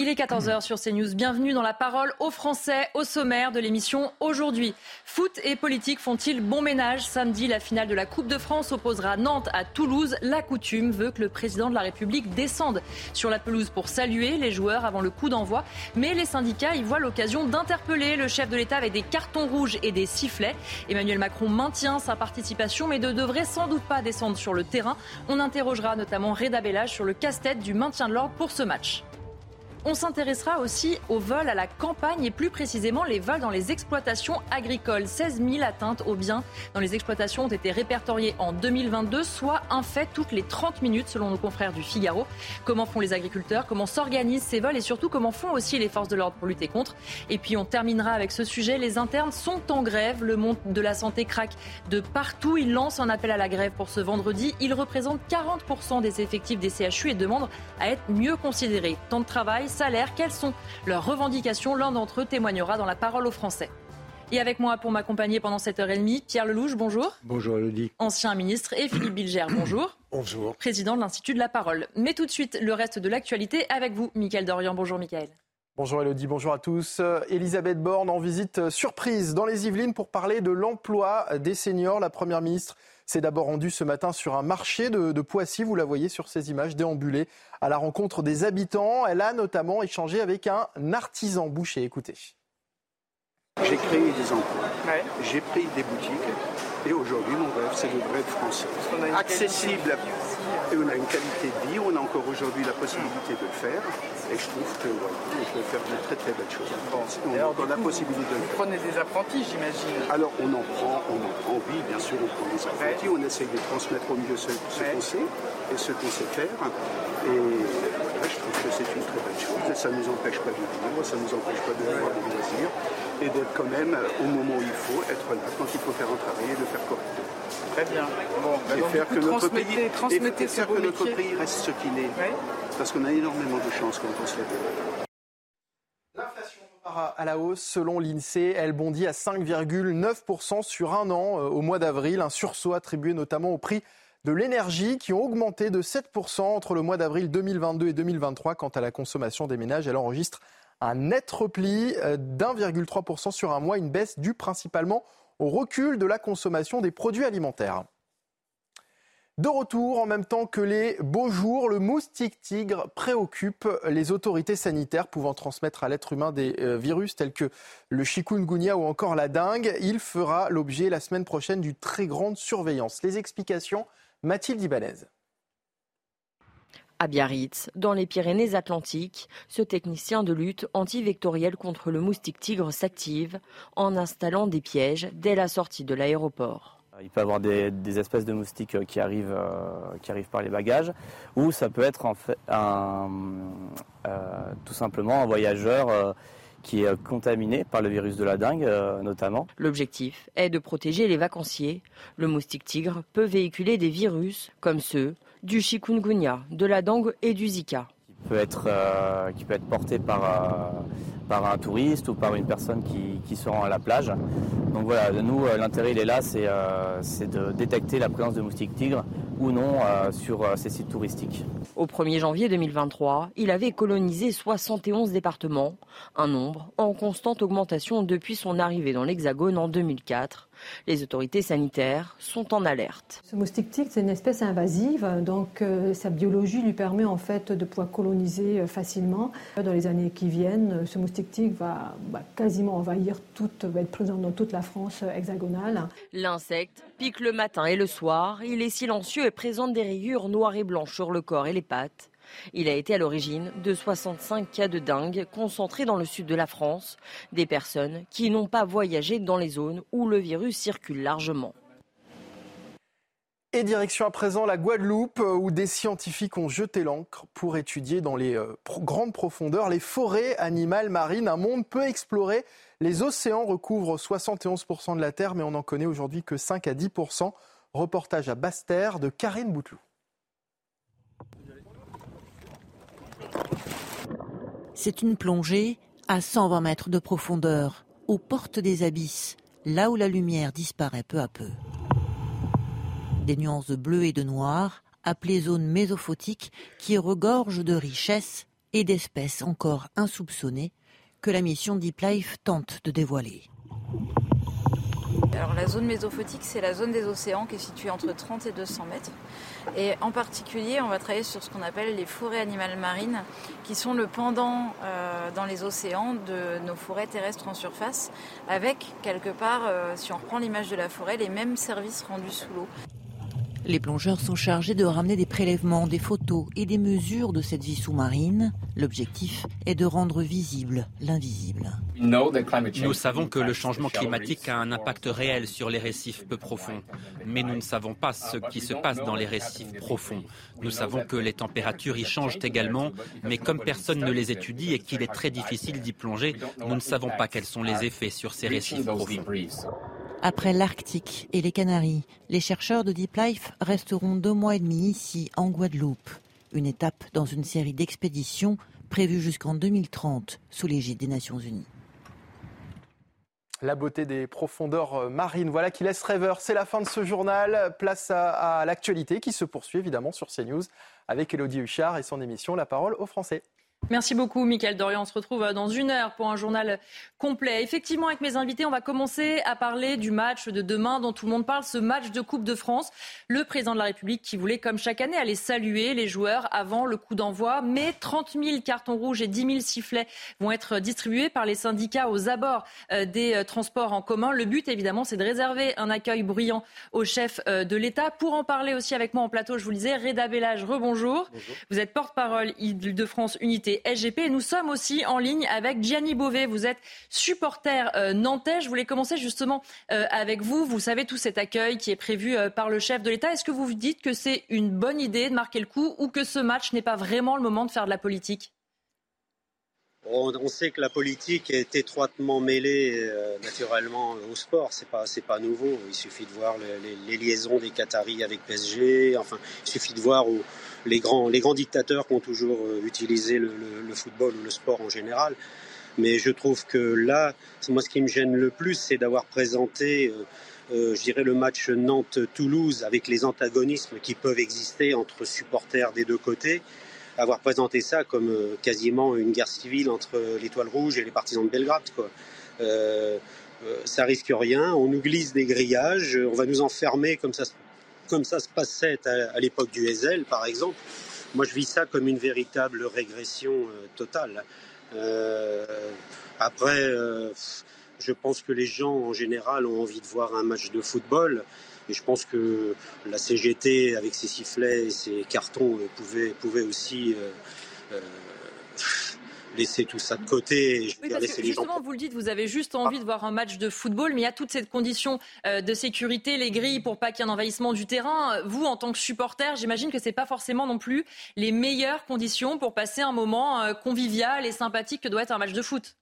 Il est 14h sur CNews. Bienvenue dans la parole aux Français, au sommaire de l'émission aujourd'hui. Foot et politique font-ils bon ménage Samedi, la finale de la Coupe de France opposera Nantes à Toulouse. La coutume veut que le président de la République descende sur la pelouse pour saluer les joueurs avant le coup d'envoi. Mais les syndicats y voient l'occasion d'interpeller le chef de l'État avec des cartons rouges et des sifflets. Emmanuel Macron maintient sa participation mais ne devrait sans doute pas descendre sur le terrain. On interrogera notamment Reda Bellage sur le casse-tête du maintien de l'ordre pour ce match. On s'intéressera aussi aux vols à la campagne et plus précisément les vols dans les exploitations agricoles. 16 000 atteintes aux biens dans les exploitations ont été répertoriées en 2022, soit un fait toutes les 30 minutes selon nos confrères du Figaro. Comment font les agriculteurs? Comment s'organisent ces vols? Et surtout, comment font aussi les forces de l'ordre pour lutter contre? Et puis on terminera avec ce sujet. Les internes sont en grève. Le monde de la santé craque de partout. Il lance un appel à la grève pour ce vendredi. Il représente 40% des effectifs des CHU et demande à être mieux considérés. Temps de travail, salaire, quelles sont leurs revendications? L'un d'entre eux témoignera dans la parole aux Français. Et avec moi pour m'accompagner pendant cette heure et demie, Pierre Lelouch, bonjour. Bonjour Elodie. Ancien ministre et Philippe Bilger, bonjour. Bonjour. Président de l'Institut de la Parole. Mais tout de suite, le reste de l'actualité avec vous, Mickaël Dorian. Bonjour Mickaël. Bonjour Elodie, bonjour à tous. Elisabeth Borne en visite surprise dans les Yvelines pour parler de l'emploi des seniors. La Première ministre s'est d'abord rendue ce matin sur un marché de, Poissy, vous la voyez sur ces images, déambulée à la rencontre des habitants. Elle a notamment échangé avec un artisan boucher. Écoutez. J'ai créé des emplois, ouais. j'ai pris des boutiques et aujourd'hui mon rêve c'est le rêve français. Accessible et on a une qualité de vie, on a encore aujourd'hui la possibilité de le faire et je trouve que voilà, on peut faire de très très belles choses en France. On a encore la possibilité de le faire. Vous prenez des apprentis j'imagine Alors on en prend, on en prend, oui bien sûr on prend des apprentis, ouais. on essaye de transmettre au mieux ce, ce ouais. qu'on sait et ce qu'on sait faire et je trouve que c'est une très belle chose et ça ne nous empêche pas de vivre, ça ne nous empêche pas de avoir des loisirs et d'être quand même au moment où il faut, être là quand il faut faire un travail et de faire correctement. Très bien. Bon, bah et donc, faire que notre pays, transmettez et faire que notre pays reste ce qu'il est. Ouais. Parce qu'on a énormément de chance quand on se lève. L'inflation repart à la hausse selon l'INSEE. Elle bondit à 5,9% sur un an au mois d'avril. Un sursaut attribué notamment au prix de l'énergie qui ont augmenté de 7% entre le mois d'avril 2022 et 2023. Quant à la consommation des ménages, elle enregistre un net repli d'1,3% sur un mois, une baisse due principalement au recul de la consommation des produits alimentaires. De retour, en même temps que les beaux jours, le moustique tigre préoccupe les autorités sanitaires pouvant transmettre à l'être humain des virus tels que le chikungunya ou encore la dengue. Il fera l'objet la semaine prochaine d'une très grande surveillance. Les explications, Mathilde Ibanez. À Biarritz, dans les Pyrénées-Atlantiques, ce technicien de lutte antivectorielle contre le moustique tigre s'active en installant des pièges dès la sortie de l'aéroport. Il peut y avoir des, des, espèces de moustiques qui arrivent, euh, qui arrivent par les bagages, ou ça peut être en fait un, euh, tout simplement un voyageur euh, qui est contaminé par le virus de la dengue notamment. L'objectif est de protéger les vacanciers. Le moustique tigre peut véhiculer des virus comme ceux du chikungunya, de la dengue et du zika. Qui peut être, euh, qui peut être porté par, euh, par un touriste ou par une personne qui, qui, se rend à la plage. Donc voilà, nous, l'intérêt il est là, c'est euh, de détecter la présence de moustiques tigres ou non sur ces sites touristiques. Au 1er janvier 2023, il avait colonisé 71 départements, un nombre en constante augmentation depuis son arrivée dans l'Hexagone en 2004. Les autorités sanitaires sont en alerte. Ce moustique tigre, c'est une espèce invasive, donc euh, sa biologie lui permet en fait de pouvoir coloniser euh, facilement. Dans les années qui viennent, ce moustique tigre va, va quasiment envahir toute, va être présent dans toute la France hexagonale. L'insecte pique le matin et le soir. Il est silencieux et présente des rayures noires et blanches sur le corps et les pattes. Il a été à l'origine de 65 cas de dengue concentrés dans le sud de la France, des personnes qui n'ont pas voyagé dans les zones où le virus circule largement. Et direction à présent la Guadeloupe, euh, où des scientifiques ont jeté l'encre pour étudier dans les euh, grandes profondeurs les forêts animales marines. Un monde peu exploré. Les océans recouvrent 71% de la Terre, mais on n'en connaît aujourd'hui que 5 à 10%. Reportage à Basse-Terre de Karine Bouteloup. C'est une plongée à 120 mètres de profondeur, aux portes des abysses, là où la lumière disparaît peu à peu des nuances de bleu et de noir, appelées zones mésophotiques, qui regorgent de richesses et d'espèces encore insoupçonnées que la mission Deep Life tente de dévoiler. Alors la zone mésophotique, c'est la zone des océans qui est située entre 30 et 200 mètres. Et en particulier, on va travailler sur ce qu'on appelle les forêts animales marines, qui sont le pendant euh, dans les océans de nos forêts terrestres en surface, avec quelque part, euh, si on reprend l'image de la forêt, les mêmes services rendus sous l'eau. Les plongeurs sont chargés de ramener des prélèvements, des photos et des mesures de cette vie sous-marine. L'objectif est de rendre visible l'invisible. Nous savons que le changement climatique a un impact réel sur les récifs peu profonds, mais nous ne savons pas ce qui se passe dans les récifs profonds. Nous savons que les températures y changent également, mais comme personne ne les étudie et qu'il est très difficile d'y plonger, nous ne savons pas quels sont les effets sur ces récifs profonds. Après l'Arctique et les Canaries, les chercheurs de Deep Life resteront deux mois et demi ici, en Guadeloupe. Une étape dans une série d'expéditions prévues jusqu'en 2030 sous l'égide des Nations Unies. La beauté des profondeurs euh, marines, voilà qui laisse rêveur. C'est la fin de ce journal. Place à, à l'actualité qui se poursuit évidemment sur CNews avec Elodie Huchard et son émission La parole aux Français. Merci beaucoup, Mickaël Dorian. On se retrouve euh, dans une heure pour un journal complet. Effectivement, avec mes invités, on va commencer à parler du match de demain dont tout le monde parle, ce match de Coupe de France. Le président de la République qui voulait, comme chaque année, aller saluer les joueurs avant le coup d'envoi. Mais 30 000 cartons rouges et 10 000 sifflets vont être distribués par les syndicats aux abords euh, des euh, transports en commun. Le but, évidemment, c'est de réserver un accueil bruyant au chef de l'État. Pour en parler aussi avec moi en plateau, je vous le disais, Reda Bellage, rebonjour. Vous êtes porte-parole Île-de-France Unité SGP. nous sommes aussi en ligne avec Gianni Beauvais. Vous êtes supporter euh, nantais. Je voulais commencer justement euh, avec vous. Vous savez tout cet accueil qui est prévu euh, par le chef de l'État. Est-ce que vous dites que c'est une bonne idée de marquer le coup ou que ce match n'est pas vraiment le moment de faire de la politique? On, sait que la politique est étroitement mêlée naturellement au sport. C'est pas c'est pas nouveau. Il suffit de voir les, liaisons des Qataris avec PSG. Enfin, il suffit de voir où, les grands, les grands dictateurs qui ont toujours euh, utilisé le, football ou le sport en général. Mais je trouve que là, moi, ce qui me gêne le plus, c'est d'avoir présenté, euh, euh, je dirais, le match Nantes-Toulouse avec les antagonismes qui peuvent exister entre supporters des deux côtés, avoir présenté ça comme quasiment une guerre civile entre l'Étoile Rouge et les partisans de Belgrade. Quoi. ça risque rien, on nous glisse des grillages, on va nous enfermer comme ça comme ça se passait à, l'époque du Hazel, par exemple. Moi, je vis ça comme une véritable régression euh, totale. Euh, après, euh, je pense que les gens, en général, ont envie de voir un match de football. Et je pense que la CGT, avec ses sifflets et ses cartons, pouvait, pouvait aussi laisser tout ça de côté. justement, vous le dites, vous avez juste envie de voir un match de football, mais il y a toutes ces conditions euh, de sécurité, les grilles pour pas qu'il y ait un envahissement du terrain. Vous, en tant que supporter, j'imagine que c'est pas forcément non plus les meilleures conditions pour passer un moment euh, convivial et sympathique que doit être un match de foot.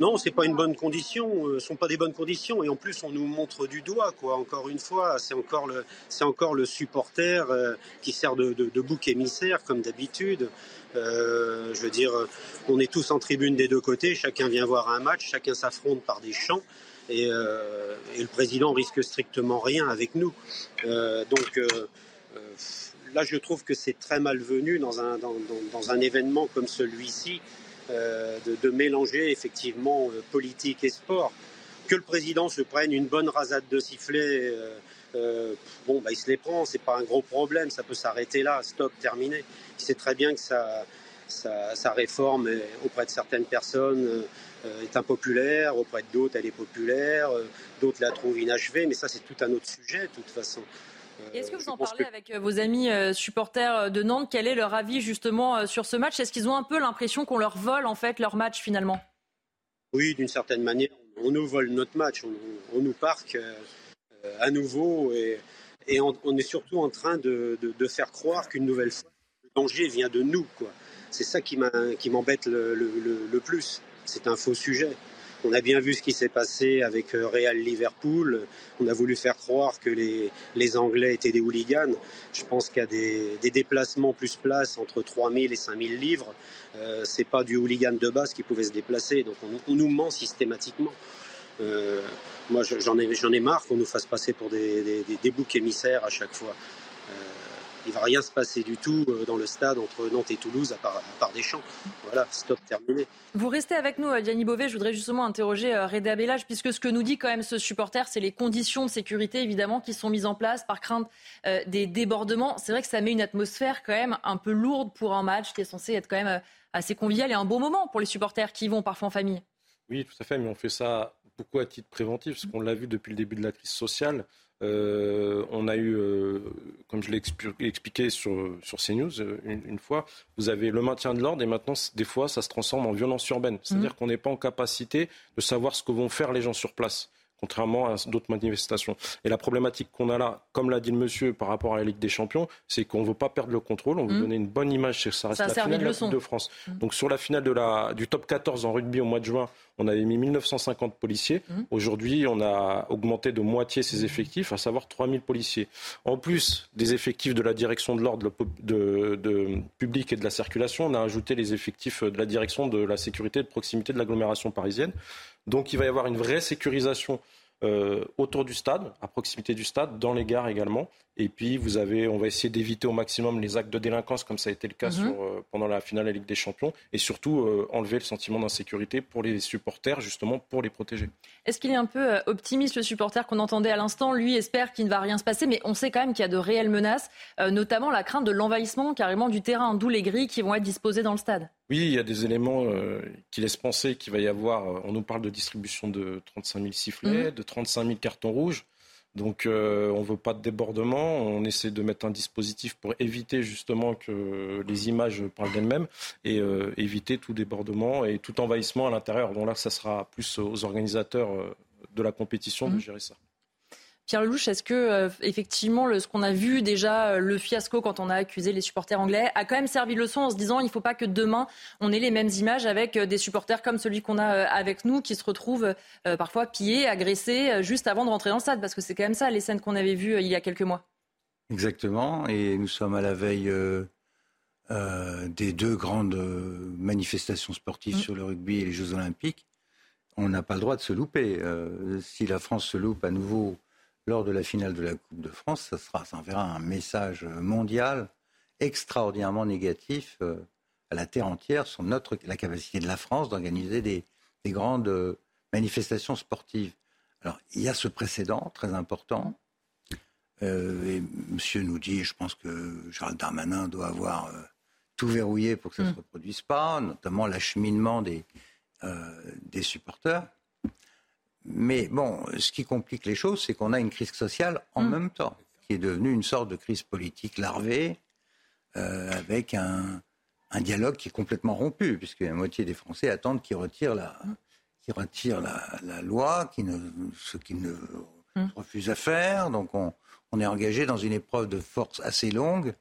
Non, c'est pas une bonne condition. Euh, sont pas des bonnes conditions. Et en plus, on nous montre du doigt, quoi. Encore une fois, c'est encore le, c'est encore le supporter qui sert de, de bouc émissaire, comme d'habitude. Euh, je veux dire, on est tous en tribune des deux côtés, chacun vient voir un match, chacun s'affronte par des champs. Et, euh, le président risque strictement rien avec nous. Euh, donc là, je trouve que c'est très malvenu dans un, dans, dans, un événement comme celui-ci de, de, mélanger effectivement politique et sport. Que le président se prenne une bonne rasade de sifflets euh, bon, bah, il se les prend, c'est pas un gros problème, ça peut s'arrêter là, stop, terminé. Il sait très bien que sa, sa, réforme auprès de certaines personnes euh, est impopulaire, auprès d'autres elle est populaire, euh, d'autres la trouvent inachevée, mais ça c'est tout un autre sujet de toute façon. Est-ce que vous en parlez avec vos amis supporters de Nantes? Quel est leur avis justement sur ce match? Est-ce qu'ils ont un peu l'impression qu'on leur vole en fait leur match finalement? Oui, d'une certaine manière, on nous vole notre match, on, nous parque à nouveau et, et on, est surtout en train de, faire croire qu'une nouvelle fois, le danger vient de nous. C'est ça qui m'embête le plus. C'est un faux sujet. On a bien vu ce qui s'est passé avec euh, Real Liverpool. On a voulu faire croire que les, Anglais étaient des hooligans. Je pense y a des, déplacements plus place entre 3000 et 5000 livres. Euh, c'est pas du hooligan de base qui pouvait se déplacer. Donc on, nous ment systématiquement. Euh, moi, j'en ai, ai, marre qu'on nous fasse passer pour des, des boucs émissaires à chaque fois il va rien se passer du tout euh, dans le stade entre Nantes et Toulouse à part, des champs. Voilà, stop terminé. Vous restez avec nous, Yannick Beauvais. Je voudrais justement interroger euh, Reda Bellage, puisque ce que nous dit quand même ce supporter, c'est les conditions de sécurité évidemment qui sont mises en place par crainte euh, des débordements. C'est vrai que ça met une atmosphère quand même un peu lourde pour un match qui est censé être quand même assez convivial et un bon moment pour les supporters qui y vont parfois en famille. Oui, tout à fait, mais on fait ça beaucoup à titre préventif, parce qu'on l'a vu depuis le début de la crise sociale. Euh, on a eu, euh, comme je l'ai expliqué sur, sur CNews euh, une, fois, vous avez le maintien de l'ordre et maintenant, des fois, ça se transforme en violence urbaine. C'est-à-dire mmh. qu'on n'est pas en capacité de savoir ce que vont faire les gens sur place contrairement à d'autres manifestations. Et la problématique qu'on a là, comme l'a dit le monsieur par rapport à la Ligue des Champions, c'est qu'on ne veut pas perdre le contrôle, on veut mmh. donner une bonne image, ça reste la finale de la Coupe de France. Mmh. Donc sur la finale de la, du top 14 en rugby au mois de juin, on avait mis 1950 policiers. Mmh. Aujourd'hui, on a augmenté de moitié ces effectifs, à savoir 3000 policiers. En plus des effectifs de la direction de l'ordre de, de, public et de la circulation, on a ajouté les effectifs de la direction de la sécurité et de proximité de l'agglomération parisienne. Donc il va y avoir une vraie sécurisation euh, autour du stade, à proximité du stade, dans les gares également. Et puis, vous avez, on va essayer d'éviter au maximum les actes de délinquance, comme ça a été le cas mhm. sur, euh, pendant la finale de la Ligue des Champions, et surtout euh, enlever le sentiment d'insécurité pour les supporters, justement pour les protéger. Est-ce qu'il est un peu optimiste, le supporter qu'on entendait à l'instant? Lui espère qu'il ne va rien se passer, mais on sait quand même qu'il y a de réelles menaces, notamment la crainte de l'envahissement carrément du terrain, d'où les grilles qui vont être disposées dans le stade. Oui, il y a des éléments euh, qui laissent penser qu'il va y avoir. Euh, on nous parle de distribution de 35 000 sifflets, mhm. de 35 000 cartons rouges. Donc euh, on ne veut pas de débordement. On essaie de mettre un dispositif pour éviter justement que les images parlent d'elles-mêmes et éviter tout débordement et tout envahissement à l'intérieur. Donc là, ça sera plus aux organisateurs de la compétition de mhm. gérer ça. Pierre Lelouch, est-ce que euh, effectivement ce qu'on a vu déjà, euh, le fiasco quand on a accusé les supporters anglais, a quand même servi de leçon en se disant il ne faut pas que demain on ait les mêmes images avec euh, des supporters comme celui qu'on a avec nous qui se retrouvent parfois pillés, agressés juste avant de rentrer dans le stade, parce que c'est quand même ça les scènes qu'on avait vues il y a quelques mois. Exactement, et nous sommes à la veille des deux grandes manifestations sportives mmh. sur le rugby et les Jeux Olympiques. On n'a pas le droit de se louper. si la France se loupe à nouveau lors de la finale de la Coupe de France, ça, sera, ça enverra un message mondial extraordinairement négatif euh, à la terre entière sur notre, la capacité de la France d'organiser des, grandes euh, manifestations sportives. Alors, il y a ce précédent très important. Euh, et monsieur nous dit, je pense que Gérald Darmanin doit avoir tout verrouillé pour que ça ne mm. se reproduise pas, notamment l'acheminement des, des supporters. Mais bon, ce qui complique les choses, c'est qu'on a une crise sociale en mm. même temps, qui est devenue une sorte de crise politique larvée, euh, avec un, dialogue qui est complètement rompu, puisque la moitié des Français attendent qu'ils retirent la, la, loi, qui ne, ce qu'ils ne mm. refusent à faire. Donc on, est engagé dans une épreuve de force assez longue,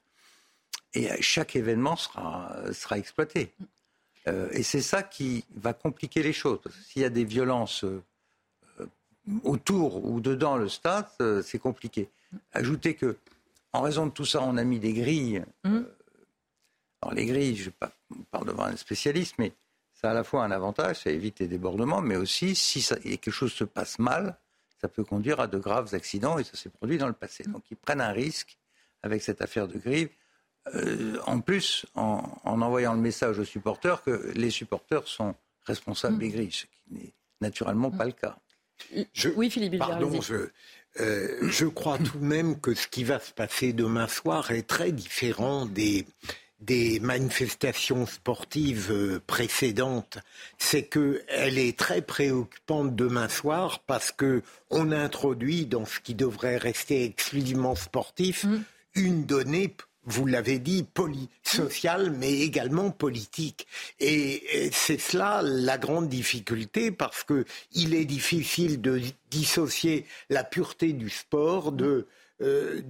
et chaque événement sera, sera exploité. Euh, et c'est ça qui va compliquer les choses. S'il y a des violences autour ou dedans le stade, euh, c'est compliqué. Ajoutez que, en raison de tout ça, on a mis des grilles. Mmh. Euh, alors les grilles, je parle devant un spécialiste, mais ça a à la fois un avantage, ça évite les débordements, mais aussi, si quelque chose se passe mal, ça peut conduire à de graves accidents, et ça s'est produit dans le passé. Donc ils prennent un risque avec cette affaire de grille. Euh, en plus, en, envoyant le message aux supporters que les supporters sont responsables mmh. des grilles, ce qui n'est naturellement pas le cas. Oui, Philippe Pardon, euh, je, crois tout de même que ce qui va se passer demain soir est très différent des, des manifestations sportives euh, précédentes, c'est qu'elle est très préoccupante demain soir parce que on introduit dans ce qui devrait rester exclusivement sportif mmh. une donnée vous l'avez dit, social, mais également politique. Et c'est cela la grande difficulté, parce que il est difficile de dissocier la pureté du sport de euh,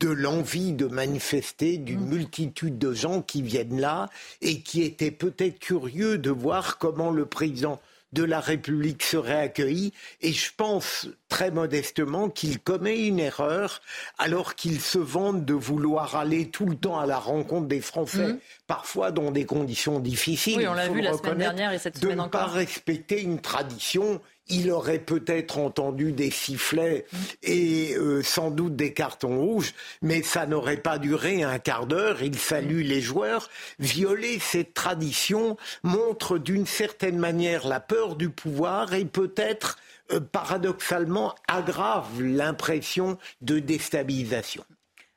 de l'envie de manifester d'une mmh. multitude de gens qui viennent là et qui étaient peut-être curieux de voir comment le président de la République serait accueilli. Et je pense très modestement qu'il commet une erreur alors qu'il se vante de vouloir aller tout le temps à la rencontre des Français, mmh. parfois dans des conditions difficiles. Oui, on l'a vu la semaine dernière et cette semaine de encore. De ne pas respecter une tradition il aurait peut-être entendu des sifflets et euh, sans doute des cartons rouges, mais ça n'aurait pas duré un quart d'heure. Il salue les joueurs. Violer cette tradition montre d'une certaine manière la peur du pouvoir et peut-être euh, paradoxalement aggrave l'impression de déstabilisation.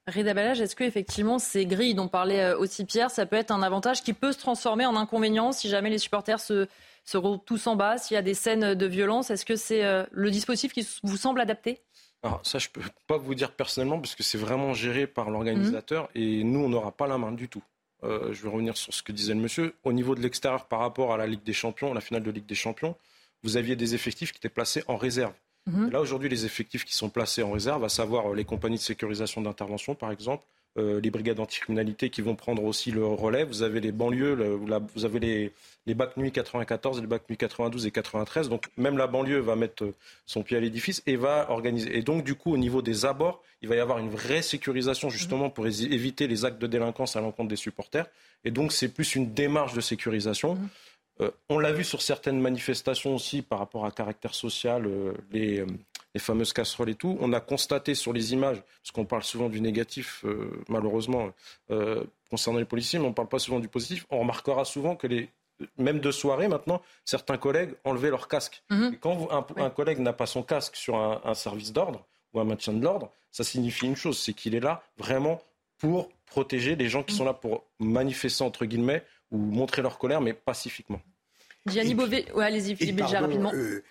Rida Balage, est-ce que effectivement ces grilles dont parlait euh, aussi Pierre, ça peut être un avantage qui peut se transformer en inconvénient si jamais les supporters se seront tous en bas S'il y a des scènes de violence, est-ce que c'est euh, le dispositif qui vous semble adapté? Alors ça, je peux pas vous dire personnellement parce que c'est vraiment géré par l'organisateur mhm. et nous, on n'aura pas la main du tout. Euh, je vais revenir sur ce que disait le monsieur. Au niveau de l'extérieur, par rapport à la Ligue des Champions, la finale de Ligue des Champions, vous aviez des effectifs qui étaient placés en réserve. Mhm. Là, aujourd'hui, les effectifs qui sont placés en réserve, à savoir euh, les compagnies de sécurisation d'intervention, par exemple, euh, les brigades anticriminalité qui vont prendre aussi le relais. Vous avez les banlieues, vous avez les, les bacs nuit 94, les bacs nuit 92 et 93. Donc même la banlieue va mettre euh, son pied à l'édifice et va organiser. Et donc du coup, au niveau des abords, il va y avoir une vraie sécurisation justement pour éviter les actes de délinquance à l'encontre des supporters. Et donc c'est plus une démarche de sécurisation. Mmh. Euh, on l'a vu sur certaines manifestations aussi par rapport à caractère social, les, les fameuses casseroles et tout. On a constaté sur les images, parce qu'on parle souvent du négatif, euh, malheureusement, euh, concernant les policiers, mais on ne parle pas souvent du positif. On remarquera souvent que les, même de soirée maintenant, certains collègues enlevaient leur casque. Mhm. Et quand un, collègue n'a pas son casque sur un, service d'ordre ou un maintien de l'ordre, ça signifie une chose, c'est qu'il est là vraiment pour protéger les gens qui sont là pour manifester, entre guillemets, ou montrer leur colère, mais pacifiquement. Gianni Beauvais, allez-y, Philippe rapidement. Euh,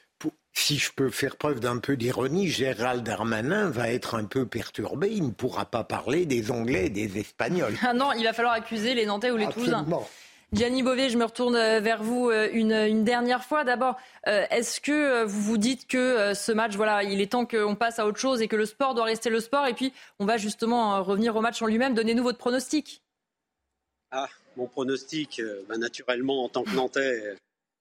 si je peux faire preuve d'un peu d'ironie, Gérald Darmanin va être un peu perturbé. Il ne pourra pas parler des Anglais et des Espagnols. Ah non, il va falloir accuser les Nantais ou les Toulousains. Gianni Beauvais, je me retourne euh, vers vous euh, une, dernière fois. D'abord, euh, est-ce que vous vous dites que ce match, voilà, il est temps qu'on passe à autre chose et que le sport doit rester le sport? Et puis, on va justement revenir au match en lui-même. Donnez-nous votre pronostic. Ah, mon pronostic, bah, naturellement, en tant que Nantais,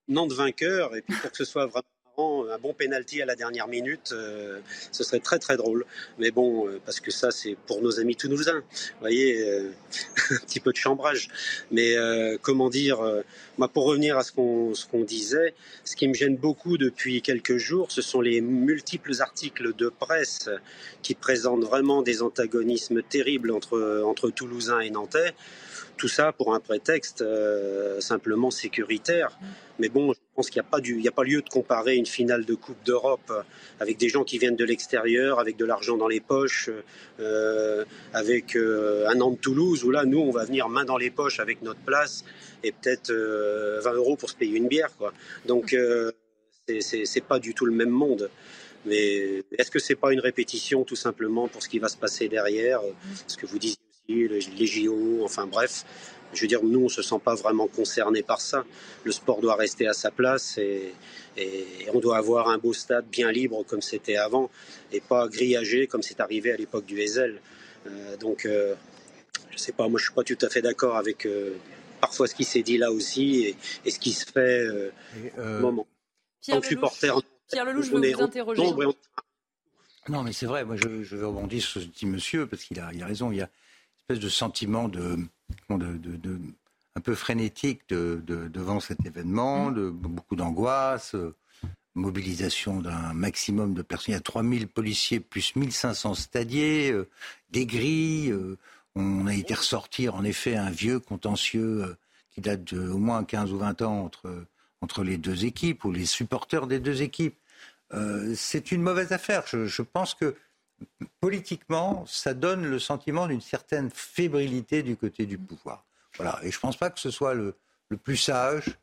Nantes vainqueur. Et puis, pour que ce soit vraiment un bon penalty à la dernière minute, euh, ce serait très très drôle. Mais bon, euh, parce que ça c'est pour nos amis toulousains. Vous voyez, euh, un petit peu de chambrage. Mais comment dire, moi pour revenir à ce qu'on ce qu'on disait, ce qui me gêne beaucoup depuis quelques jours, ce sont les multiples articles de presse qui présentent vraiment des antagonismes terribles entre entre Toulousains et Nantais. Tout ça pour un prétexte simplement sécuritaire. Mais bon, je pense qu'il n'y a, a pas lieu de comparer une finale de Coupe d'Europe avec des gens qui viennent de l'extérieur, avec de l'argent dans les poches, euh, avec euh, un an de Toulouse, où là, nous, on va venir main dans les poches avec notre place et peut-être 20 euh, euros pour se payer une bière. Quoi. Donc, c'est pas du tout le même monde. Mais est-ce que c'est pas une répétition tout simplement pour ce qui va se passer derrière Ce que vous disiez les JO, enfin bref je veux dire, nous, on ne se sent pas vraiment concerné par ça. Le sport doit rester à sa place et, on doit avoir un beau stade bien libre comme c'était avant et pas grillagé comme c'est arrivé à l'époque du Hazel. Euh, donc, euh, je ne sais pas, moi, je ne suis pas tout à fait d'accord avec euh, parfois ce qui s'est dit là aussi et, ce qui se fait au moment. Pierre Lelouch, Pierre Lelouch, je veux vous interroger. Non, mais c'est vrai, moi je, je, veux rebondir sur ce que dit monsieur, parce qu'il a, il a raison, il y a une espèce de sentiment de, de, un peu frénétique devant cet événement, mm. de beaucoup d'angoisse, euh, mobilisation d'un maximum de personnes. Il y a 3000 policiers plus 1500 stadiers, euh, des grilles. Euh, on a été ressortir en effet un vieux contentieux qui date de au moins 15 ou 20 ans entre, entre les deux équipes ou les supporters des deux équipes. c'est une mauvaise affaire. je pense que politiquement, ça donne le sentiment d'une certaine fébrilité du côté du pouvoir. Voilà. Et je ne pense pas que ce soit le, plus sage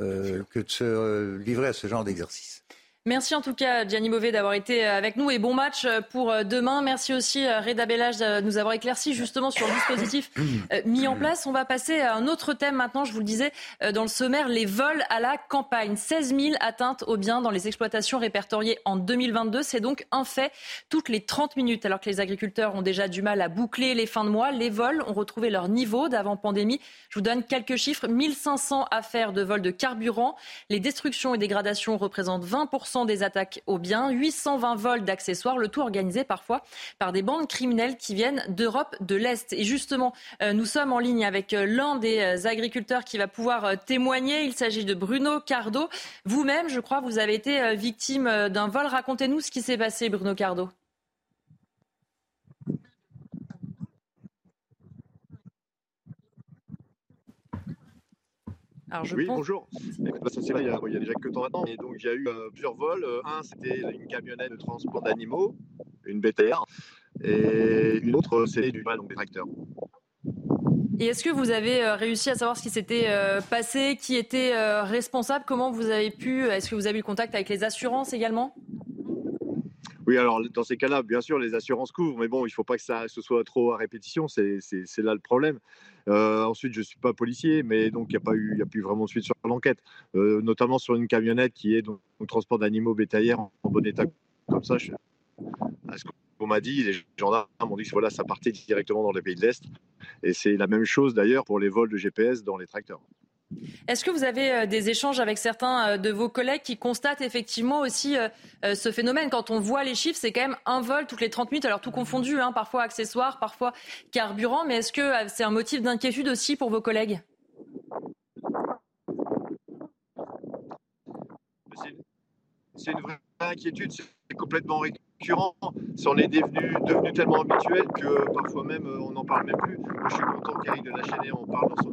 euh, que de se livrer à ce genre d'exercice. Merci en tout cas, Gianni Beauvais, d'avoir été avec nous et bon match pour demain. Merci aussi, Reda Bellage, de nous avoir éclairci justement sur le dispositif mis en place. On va passer à un autre thème maintenant, je vous le disais dans le sommaire, les vols à la campagne. 16 000 atteintes aux biens dans les exploitations répertoriées en 2022. C'est donc un fait toutes les 30 minutes. Alors que les agriculteurs ont déjà du mal à boucler les fins de mois, les vols ont retrouvé leur niveau d'avant pandémie. Je vous donne quelques chiffres. 1500 affaires de vol de carburant. Les destructions et dégradations représentent 20% des attaques aux biens, 820 vols d'accessoires, le tout organisé parfois par des bandes criminelles qui viennent d'Europe de l'Est. Et justement, euh, nous sommes en ligne avec euh, l'un des euh, agriculteurs qui va pouvoir témoigner. Il s'agit de Bruno Cardo. Vous-même, je crois, vous avez été victime d'un vol. Racontez-nous ce qui s'est passé, Bruno Cardo. Oui, bonjour. Bah, ça, c'est il, y a, il y a déjà quelques temps maintenant. Et donc, il y a eu euh, plusieurs vols. Euh, un, c'était une camionnette de transport d'animaux, une BTR. Et une autre, c'était du donc des tracteurs. Et est-ce que vous avez euh, réussi à savoir ce qui s'était passé, qui était responsable? Comment vous avez pu Est-ce que vous avez eu contact avec les assurances également? Oui, alors dans ces cas-là, bien sûr, les assurances couvrent, mais bon, il ne faut pas que ça ce soit trop à répétition, c'est là le problème. Euh, ensuite, je ne suis pas policier, mais donc il n'y a, pas eu, a plus vraiment de suite sur l'enquête, euh, notamment sur une camionnette qui est donc transport d'animaux bétaillères en, bon état comme ça. Je, à ce qu'on m'a dit, les gendarmes m'ont dit que voilà, ça partait directement dans les pays de l'Est. Et c'est la même chose d'ailleurs pour les vols de GPS dans les tracteurs. Est-ce que vous avez euh, des échanges avec certains euh, de vos collègues qui constatent effectivement aussi euh, ce phénomène? Quand on voit les chiffres, c'est quand même un vol toutes les 30 minutes, alors tout confondu, hein, parfois accessoires, parfois carburant, mais est-ce que c'est un motif d'inquiétude aussi pour vos collègues? C'est une vraie inquiétude, c'est complètement récurrent. on est devenu, tellement habituel que parfois même on n'en parle même plus. Moi, je suis content qu'Éric de en parle dans son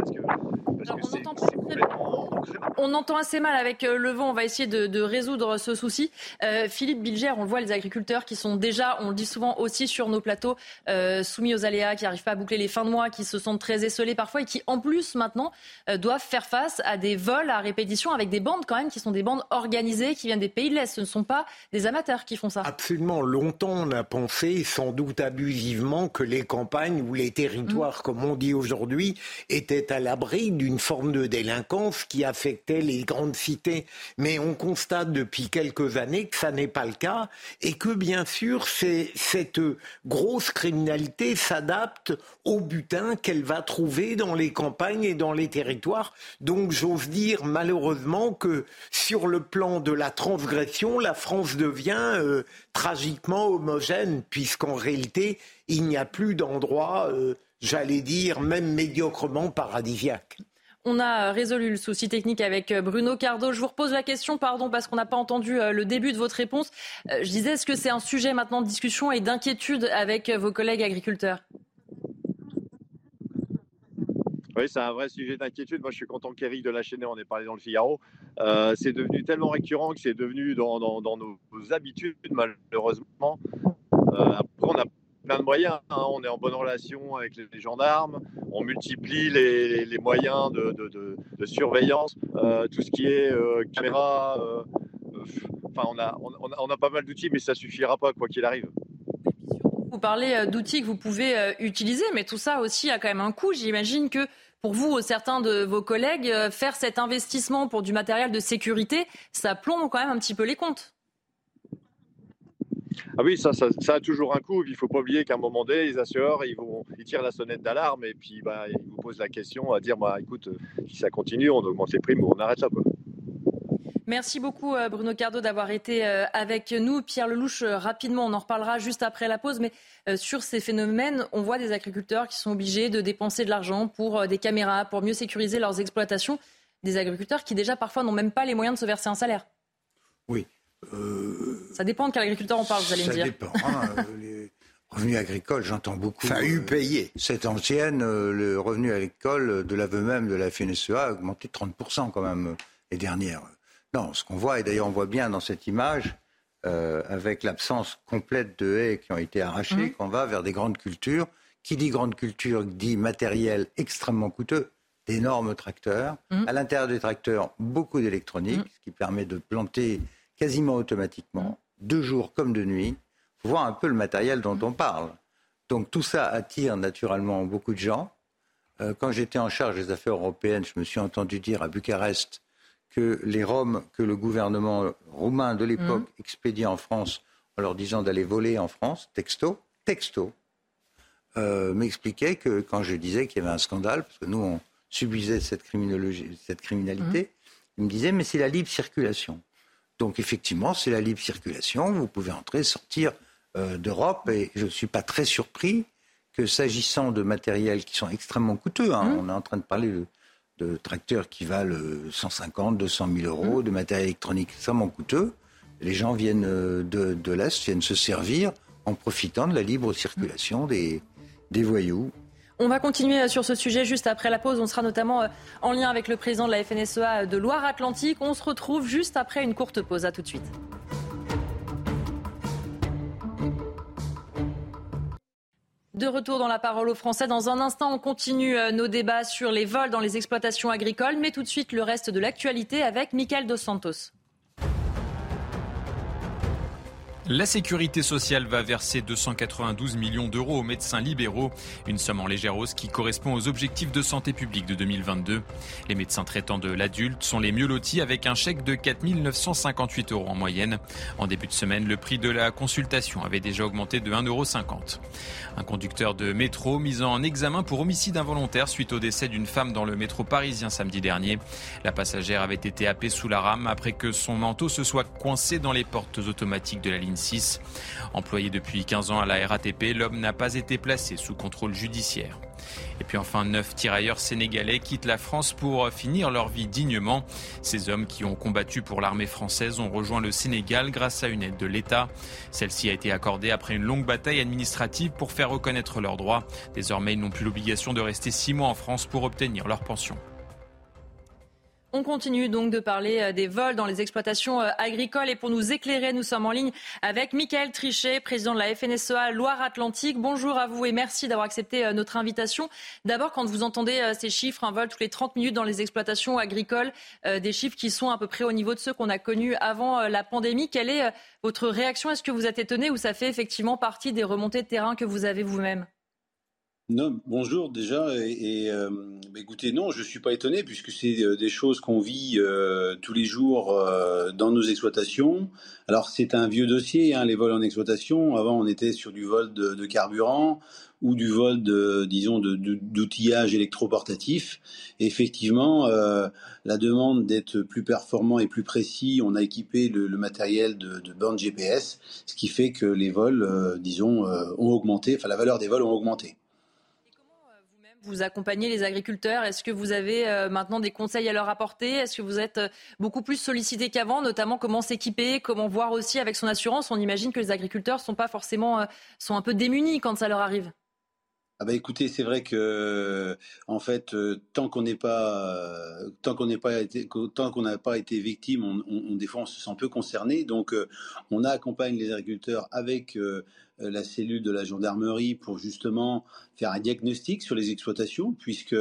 parce que on, entend assez mal avec euh, le vent. On va essayer de, résoudre ce souci. Euh, Philippe Bilger, on le voit, les agriculteurs qui sont déjà, on le dit souvent aussi sur nos plateaux, euh, soumis aux aléas, qui n'arrivent pas à boucler les fins de mois, qui se sentent très esselés parfois et qui, en plus, maintenant, doivent faire face à des vols à répétition avec des bandes quand même qui sont des bandes organisées, qui viennent des pays de l'Est. Ce ne sont pas des amateurs qui font ça. Absolument. Longtemps, on a pensé, sans doute abusivement, que les campagnes ou les territoires, mmh. comme on dit aujourd'hui, étaient à l'abri d'une forme de délinquance qui affectait les grandes cités. Mais on constate depuis quelques années que ça n'est pas le cas et que bien sûr cette grosse criminalité s'adapte au butin qu'elle va trouver dans les campagnes et dans les territoires. Donc j'ose dire malheureusement que sur le plan de la transgression, la France devient euh, tragiquement homogène puisqu'en réalité il n'y a plus d'endroit, euh, j'allais dire, même médiocrement paradisiaque. On a euh, résolu le souci technique avec euh, Bruno Cardo. Je vous repose la question, pardon, parce qu'on n'a pas entendu euh, le début de votre réponse. Je disais, est-ce que c'est un sujet maintenant de discussion et d'inquiétude avec vos collègues agriculteurs? Oui, c'est un vrai sujet d'inquiétude. Moi, je suis content qu'Éric de la Chaînée en ait parlé dans le Figaro. c'est devenu tellement récurrent que c'est devenu dans, nos, habitudes, malheureusement. après, on a plein de moyens. Hein. On est en bonne relation avec les, gendarmes, on multiplie les, moyens de, surveillance, euh, tout ce qui est euh, caméra. Euh, enfin, on a, on, a, pas mal d'outils, mais ça suffira pas, quoi qu'il arrive. Vous parlez d'outils que vous pouvez utiliser, mais tout ça aussi a quand même un coût. J'imagine que pour vous, certains de vos collègues, faire cet investissement pour du matériel de sécurité, ça plombe quand même un petit peu les comptes. Ah oui, ça, ça, a toujours un coût. Il ne faut pas oublier qu'à un moment donné, les assureurs, ils, vont, ils tirent la sonnette d'alarme et puis bah, ils vous posent la question à dire bah, écoute, si ça continue, on augmente les primes ou on arrête ça. Merci beaucoup euh, Bruno Cardo d'avoir été euh, avec nous. Pierre Lelouch, euh, rapidement, on en reparlera juste après la pause, mais sur ces phénomènes, on voit des agriculteurs qui sont obligés de dépenser de l'argent pour des caméras, pour mieux sécuriser leurs exploitations. Des agriculteurs qui déjà parfois n'ont même pas les moyens de se verser un salaire. Oui, euh, ça dépend de quel agriculteur on parle, vous allez me dire. Ça dépend. Hein, euh, les revenus agricoles, j'entends beaucoup. Ça a eu payé. Cette ancienne, euh, le revenu agricole de l'aveu même de la FNSEA a augmenté de 30% quand même les dernières. Non, ce qu'on voit, et d'ailleurs on voit bien dans cette image, avec l'absence complète de haies qui ont été arrachées, mmh. qu'on va vers des grandes cultures. Qui dit grande culture dit matériel extrêmement coûteux, d'énormes tracteurs. Mmh. À l'intérieur des tracteurs, beaucoup d'électronique, mmh. ce qui permet de planter quasiment automatiquement, de jour comme de nuit. Voir un peu le matériel dont on parle. Donc tout ça attire naturellement beaucoup de gens. Euh, quand j'étais en charge des affaires européennes, je me suis entendu dire à Bucarest que les Roms que le gouvernement roumain de l'époque mmh. expédiait en France en leur disant d'aller voler en France, texto, texto, euh, m'expliquait que quand je disais qu'il y avait un scandale, parce que nous on subissait cette, cette criminalité, mmh. il me disait mais c'est la libre circulation. Donc effectivement, c'est la libre circulation, vous pouvez entrer, sortir euh, d'Europe, et je ne suis pas très surpris que s'agissant de matériels qui sont extrêmement coûteux, hein, mmh. on est en train de parler de, tracteurs qui valent 150, 200 000 euros, mmh. de matériel électronique extrêmement coûteux, les gens viennent euh, de, l'Est, viennent se servir en profitant de la libre circulation des, des voyous. On va continuer euh, sur ce sujet juste après la pause. On sera notamment euh, en lien avec le président de la FNSEA de Loire-Atlantique. On se retrouve juste après une courte pause. À tout de suite. De retour dans la parole aux Français. Dans un instant, on continue nos débats sur les vols dans les exploitations agricoles. Mais tout de suite, le reste de l'actualité avec Michael Dos Santos. La sécurité sociale va verser 292 millions d'euros aux médecins libéraux, une somme en légère hausse qui correspond aux objectifs de santé publique de 2022. Les médecins traitants de l'adulte sont les mieux lotis avec un chèque de 4 958 euros en moyenne. En début de semaine, le prix de la consultation avait déjà augmenté de 1,50 euros. Un conducteur de métro mis en examen pour homicide involontaire suite au décès d'une femme dans le métro parisien samedi dernier. La passagère avait été happée sous la rame après que son manteau se soit coincé dans les portes automatiques de la ligne Employé depuis 15 ans à la RATP, l'homme n'a pas été placé sous contrôle judiciaire. Et puis enfin, neuf tirailleurs sénégalais quittent la France pour finir leur vie dignement. Ces hommes qui ont combattu pour l'armée française ont rejoint le Sénégal grâce à une aide de l'État. Celle-ci a été accordée après une longue bataille administrative pour faire reconnaître leurs droits. Désormais, ils n'ont plus l'obligation de rester six mois en France pour obtenir leur pension. On continue donc de parler euh, des vols dans les exploitations euh, agricoles et pour nous éclairer, nous sommes en ligne avec Michael Trichet, président de la FNSEA Loire-Atlantique. Bonjour à vous et merci d'avoir accepté euh, notre invitation. D'abord, quand vous entendez ces chiffres, un vol tous les 30 minutes dans les exploitations agricoles, des chiffres qui sont à peu près au niveau de ceux qu'on a connus avant la pandémie, quelle est votre réaction? Est-ce que vous êtes étonné ou ça fait effectivement partie des remontées de terrain que vous avez vous-même? Non, bonjour déjà. Et, euh, bah, écoutez, non, je suis pas étonné puisque c'est euh, des choses qu'on vit euh, tous les jours dans nos exploitations. Alors c'est un vieux dossier, hein, les vols en exploitation. Avant, on était sur du vol de, carburant ou du vol de, disons, d'outillage électroportatif. Et effectivement, la demande d'être plus performant et plus précis, on a équipé le, matériel de, de GPS, ce qui fait que les vols, disons, ont augmenté. Enfin, la valeur des vols ont augmenté vous accompagnez les agriculteurs? Est-ce que vous avez euh, maintenant des conseils à leur apporter? Est-ce que vous êtes euh, beaucoup plus sollicité qu'avant, notamment comment s'équiper, comment voir aussi avec son assurance? On imagine que les agriculteurs sont pas forcément, euh, sont un peu démunis quand ça leur arrive. Ah bah écoutez, c'est vrai que en fait, tant qu'on n'est pas, tant qu'on pas tant qu'on n'a pas été victime, on, on, des fois on se sent peu concerné. Donc, on accompagne les agriculteurs avec la cellule de la gendarmerie pour justement faire un diagnostic sur les exploitations, puisque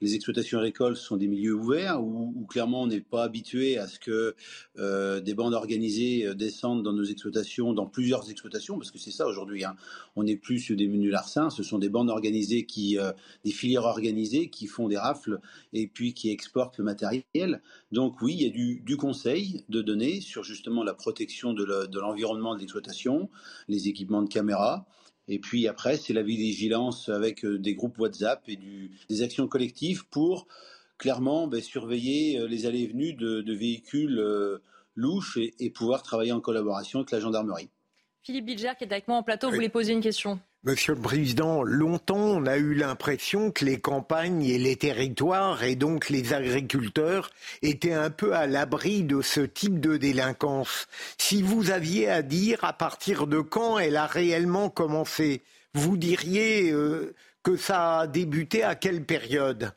les exploitations agricoles sont des milieux ouverts où, clairement on n'est pas habitué à ce que euh, des bandes organisées euh, descendent dans nos exploitations, dans plusieurs exploitations, parce que c'est ça aujourd'hui. Hein. On n'est plus sur des menus larcins, ce sont des bandes organisées qui, euh, des filières organisées qui font des rafles et puis qui exportent le matériel. Donc oui, il y a du, conseil de données sur justement la protection de l'environnement de l'exploitation, les équipements de caméras. Et puis après, c'est la vigilance avec euh, des groupes WhatsApp et des actions collectives pour clairement ben, surveiller euh, les allées et venues de, véhicules euh, louches et, pouvoir travailler en collaboration avec la gendarmerie. Philippe Bilger, qui est avec moi en plateau, voulait poser une question? Monsieur le Président, longtemps on a eu l'impression que les campagnes et les territoires et donc les agriculteurs étaient un peu à l'abri de ce type de délinquance. Si vous aviez à dire à partir de quand elle a réellement commencé, vous diriez euh, que ça a débuté à quelle période?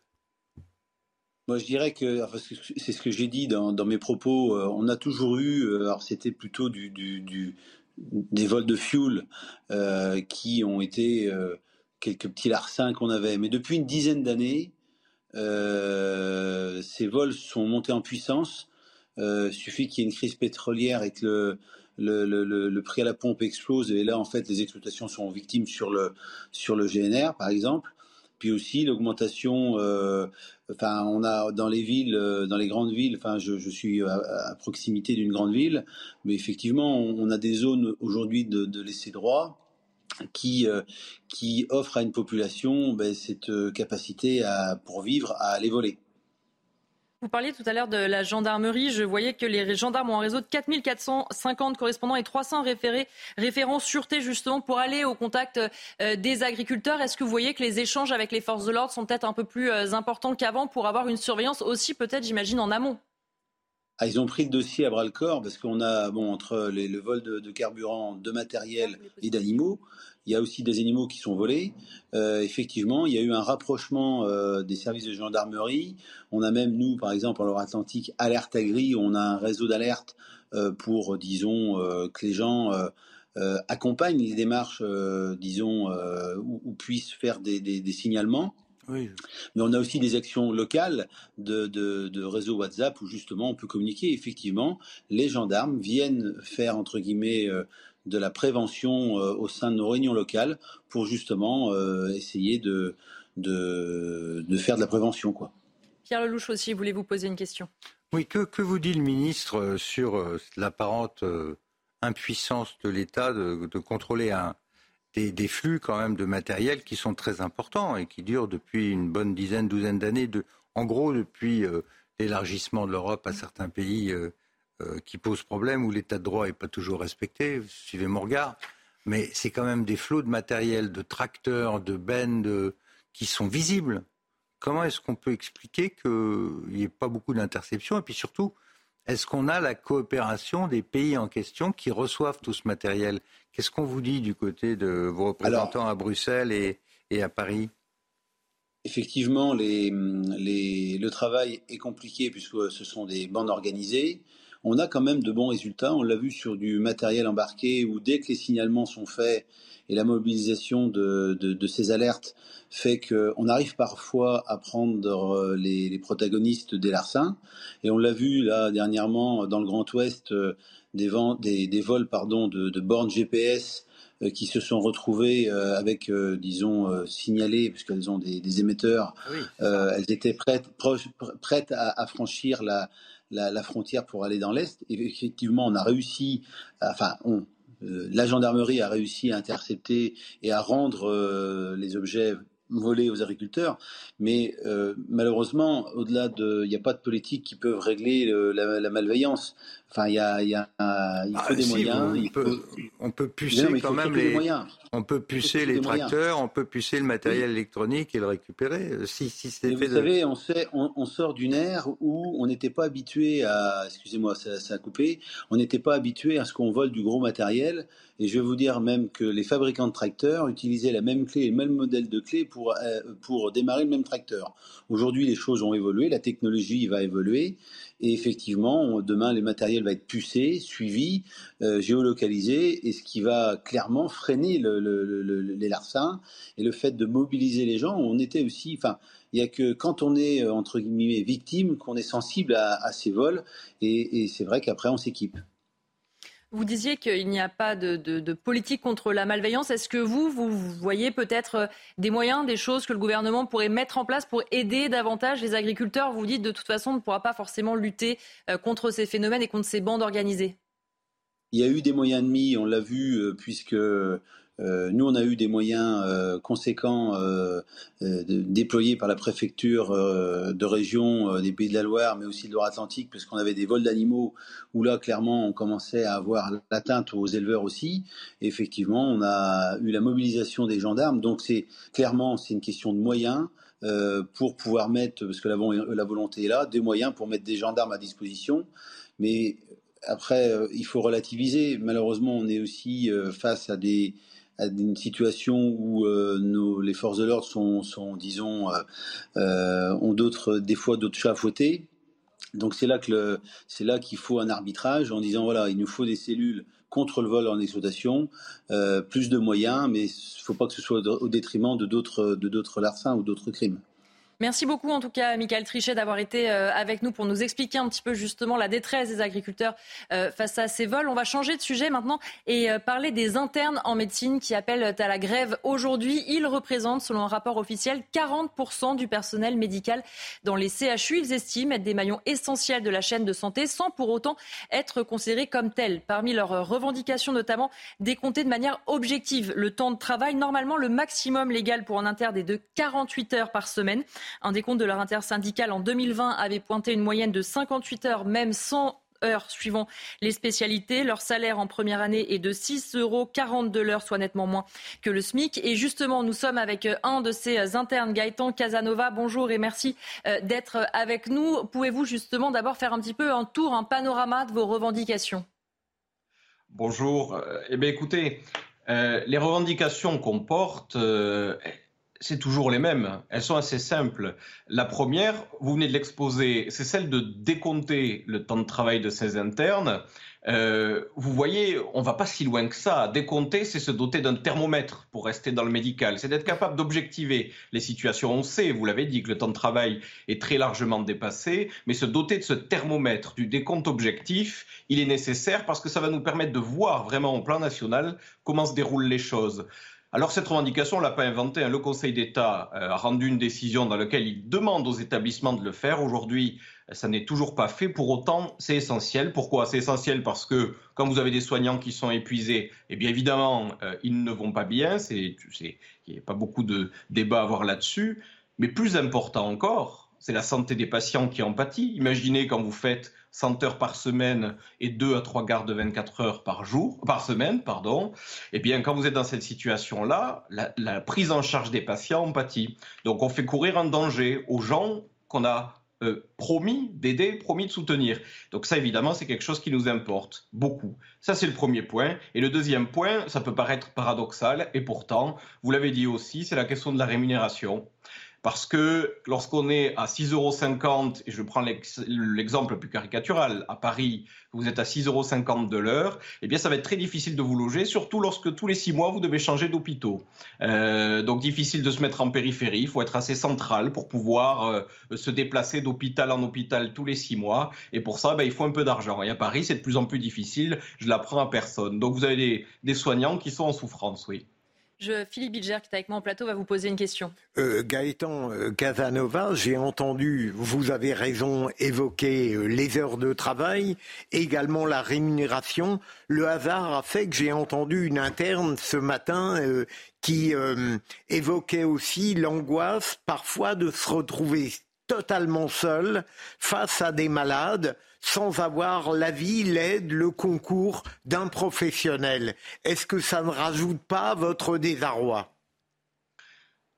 Moi, je dirais que c'est ce que j'ai dit dans, mes propos. Euh, on a toujours eu, euh, alors c'était plutôt du, des vols de fuel euh, qui ont été euh, quelques petits larcins qu'on avait. Mais depuis une dizaine d'années, euh, ces vols sont montés en puissance Euh, suffit qu'il y ait une crise pétrolière et que le, le, prix à la pompe explose et là en fait les exploitations sont victimes sur le sur le GNR par exemple. Puis aussi l'augmentation, euh, enfin on a dans les villes, euh, dans les grandes villes, enfin je, suis à, proximité d'une grande ville, mais effectivement on, a des zones aujourd'hui de, laisser droit qui, euh, qui offre à une population ben, cette capacité à, pour vivre à aller voler. Vous parliez tout à l'heure de la gendarmerie. Je voyais que les gendarmes ont un réseau de 4450 correspondants et 300 référés, référents sûreté justement pour aller au contact euh, des agriculteurs. Est-ce que vous voyez que les échanges avec les forces de l'ordre sont peut-être un peu plus importants qu'avant pour avoir une surveillance aussi peut-être, j'imagine, en amont? Ah, ils ont pris le dossier à bras le corps parce qu'on a, bon, entre le vol de, carburant, de matériel et d'animaux, il y a aussi des animaux qui sont volés. Euh, effectivement, il y a eu un rapprochement euh, des services de gendarmerie. On a même, nous, par exemple, en Loire-Atlantique, Alerte Agri, on a un réseau d'alerte euh, pour, disons, que les gens accompagnent les démarches, disons, ou, puissent faire des signalements. Mais on a aussi des actions locales de, de, réseau WhatsApp où justement on peut communiquer. Effectivement, les gendarmes viennent faire entre guillemets euh, de la prévention euh, au sein de nos réunions locales pour justement euh, essayer de, de, de, faire de la prévention. Quoi. Pierre Lelouch aussi, voulez-vous poser une question Oui, que, que, vous dit le ministre sur l'apparente impuissance de l'État de, de contrôler un, des, flux quand même de matériel qui sont très importants et qui durent depuis une bonne dizaine, douzaine d'années. En gros, depuis euh, l'élargissement de l'Europe à certains pays euh, euh, qui posent problème, où l'état de droit n'est pas toujours respecté, suivez mon regard. Mais c'est quand même des flots de matériel, de tracteurs, de bennes, qui sont visibles. Comment est-ce qu'on peut expliquer qu'il n'y ait pas beaucoup d'interceptions? Et puis surtout, est-ce qu'on a la coopération des pays en question qui reçoivent tout ce matériel Qu'est-ce qu'on vous dit du côté de vos représentants à Bruxelles et, à Paris? Effectivement, le travail est compliqué puisque ce sont des bandes organisées. On a quand même de bons résultats. On l'a vu sur du matériel embarqué où dès que les signalements sont faits et la mobilisation de, ces alertes fait qu'on arrive parfois à prendre les, protagonistes des larcins. Et on l'a vu là dernièrement dans le Grand Ouest des, des, vols pardon, de, bornes GPS euh, qui se sont retrouvées euh, avec, euh, disons, signalées, puisqu'elles ont des, émetteurs. elles étaient prêtes, prêtes à, franchir la, la, frontière pour aller dans l'Est. Effectivement, on a réussi, enfin, on, la gendarmerie a réussi à intercepter et à rendre les objets volés aux agriculteurs. Mais malheureusement, au-delà de, il n'y a pas de politique qui peuvent régler la, malveillance. Enfin, il y a, il faut ah, des moyens. On, peut, on peut pucer quand même les, on peut pucer les tracteurs, on peut pucer le matériel électronique et le récupérer. Si, si vous savez, on, sait, on, sort d'une ère où on n'était pas habitué à, excusez-moi, ça, ça, a coupé, on n'était pas habitué à ce qu'on vole du gros matériel. Et je vais vous dire même que les fabricants de tracteurs utilisaient la même clé, le même modèle de clé pour, euh, pour démarrer le même tracteur. Aujourd'hui, les choses ont évolué, la technologie va évoluer. Et effectivement, demain, les matériels vont être pucés, suivis, euh, géolocalisés, et ce qui va clairement freiner les larcins et le fait de mobiliser les gens. On était aussi, enfin, il n'y a que quand on est entre guillemets victime qu'on est sensible à, ces vols, et c'est vrai qu'après on s'équipe. Vous disiez qu'il n'y a pas de, politique contre la malveillance. Est-ce que vous, vous voyez peut-être euh, des moyens, des choses que le gouvernement pourrait mettre en place pour aider davantage les agriculteurs? Vous dites de toute façon, on ne pourra pas forcément lutter euh, contre ces phénomènes et contre ces bandes organisées. Il y a eu des moyens de mis, on l'a vu, euh, puisque euh, nous, on a eu des moyens euh, conséquents euh, déployés par la préfecture de région des Pays de la Loire, mais aussi de Loire-Atlantique, puisqu'on avait des vols d'animaux où là, clairement, on commençait à avoir l'atteinte aux éleveurs aussi. effectivement, on a eu la mobilisation des gendarmes. Donc, c'est clairement, c'est une question de moyens. pour pouvoir mettre, parce que la, la volonté est là, des moyens pour mettre des gendarmes à disposition. Mais après, il faut relativiser. Malheureusement, on est aussi face à des, à une situation où euh, les forces de l'ordre sont, disons, euh, euh, ont d'autres, des fois d'autres chats à fouetter. Donc c'est là que c'est là qu'il faut un arbitrage en disant voilà, il nous faut des cellules contre le vol en exploitation, plus de moyens, mais il ne faut pas que ce soit au détriment de d'autres de d'autres larcins ou d'autres crimes. Merci beaucoup en tout cas, Michael Trichet, d'avoir été euh, avec nous pour nous expliquer un petit peu justement la détresse des agriculteurs euh, face à ces vols. On va changer de sujet maintenant et euh, parler des internes en médecine qui appellent à la grève aujourd'hui. Ils représentent, selon un rapport officiel, 40% du personnel médical dans les CHU. Ils estiment être des maillons essentiels de la chaîne de santé sans pour autant être considérés comme tels. Parmi leurs revendications, notamment, décompter de manière objective le temps de travail. Normalement, le maximum légal pour un interne est de 48 heures par semaine. Un décompte de leur intersyndicale en 2020 avait pointé une moyenne de 58 heures, même 100 heures suivant les spécialités. Leur salaire en première année est de 6,40 euros soit nettement moins que le SMIC. Et justement, nous sommes avec euh, un de ces euh, internes, Gaëtan Casanova. Bonjour et merci euh, d'être avec nous. Pouvez-vous justement d'abord faire un petit peu un tour, un panorama de vos revendications? Bonjour. Eh bien, écoutez, les revendications qu'on porte, c'est toujours les mêmes. Elles sont assez simples. La première, vous venez de l'exposer, c'est celle de décompter le temps de travail de ces internes. Euh, vous voyez, on va pas si loin que ça. Décompter, c'est se doter d'un thermomètre pour rester dans le médical. C'est d'être capable d'objectiver les situations. On sait, vous l'avez dit, que le temps de travail est très largement dépassé, mais se doter de ce thermomètre, du décompte objectif, il est nécessaire parce que ça va nous permettre de voir vraiment au plan national comment se déroulent les choses. Alors cette revendication, on l'a pas inventée. Hein. Le Conseil d'État euh, a rendu une décision dans laquelle il demande aux établissements de le faire. Aujourd'hui, ça n'est toujours pas fait. Pour autant, c'est essentiel. Pourquoi? C'est essentiel parce que quand vous avez des soignants qui sont épuisés, eh bien évidemment, euh, ils ne vont pas bien. Il n'y a pas beaucoup de débats à avoir là-dessus. Mais plus important encore, c'est la santé des patients qui en pâtit. Imaginez quand vous faites 100 heures par semaine et 2 à 3 gardes de 24 heures par jour, par semaine, pardon, eh bien, quand vous êtes dans cette situation-là, la, prise en charge des patients en pâtit. Donc, on fait courir un danger aux gens qu'on a euh, promis d'aider, promis de soutenir. Donc ça, évidemment, c'est quelque chose qui nous importe beaucoup. Ça, c'est le premier point. Et le deuxième point, ça peut paraître paradoxal, et pourtant, vous l'avez dit aussi, c'est la question de la rémunération. Parce que lorsqu'on est à 6,50 euros, et je prends l'exemple le plus caricatural, à Paris, vous êtes à 6,50 euros de l'heure, eh bien ça va être très difficile de vous loger, surtout lorsque tous les six mois, vous devez changer d'hôpitaux. Euh, donc difficile de se mettre en périphérie, il faut être assez central pour pouvoir euh, se déplacer d'hôpital en hôpital tous les six mois. Et pour ça, ben, il faut un peu d'argent. Et à Paris, c'est de plus en plus difficile, je l'apprends à personne. Donc vous avez des, des soignants qui sont en souffrance, oui. Philippe Bilger, qui est avec moi en plateau, va vous poser une question. Euh, Gaëtan euh, Casanova, j'ai entendu, vous avez raison, évoquer euh, les heures de travail, également la rémunération. Le hasard a fait que j'ai entendu une interne ce matin qui évoquait aussi l'angoisse parfois de se retrouver totalement seul face à des malades sans avoir l'avis, l'aide, le concours d'un professionnel. Est-ce que ça ne rajoute pas votre désarroi?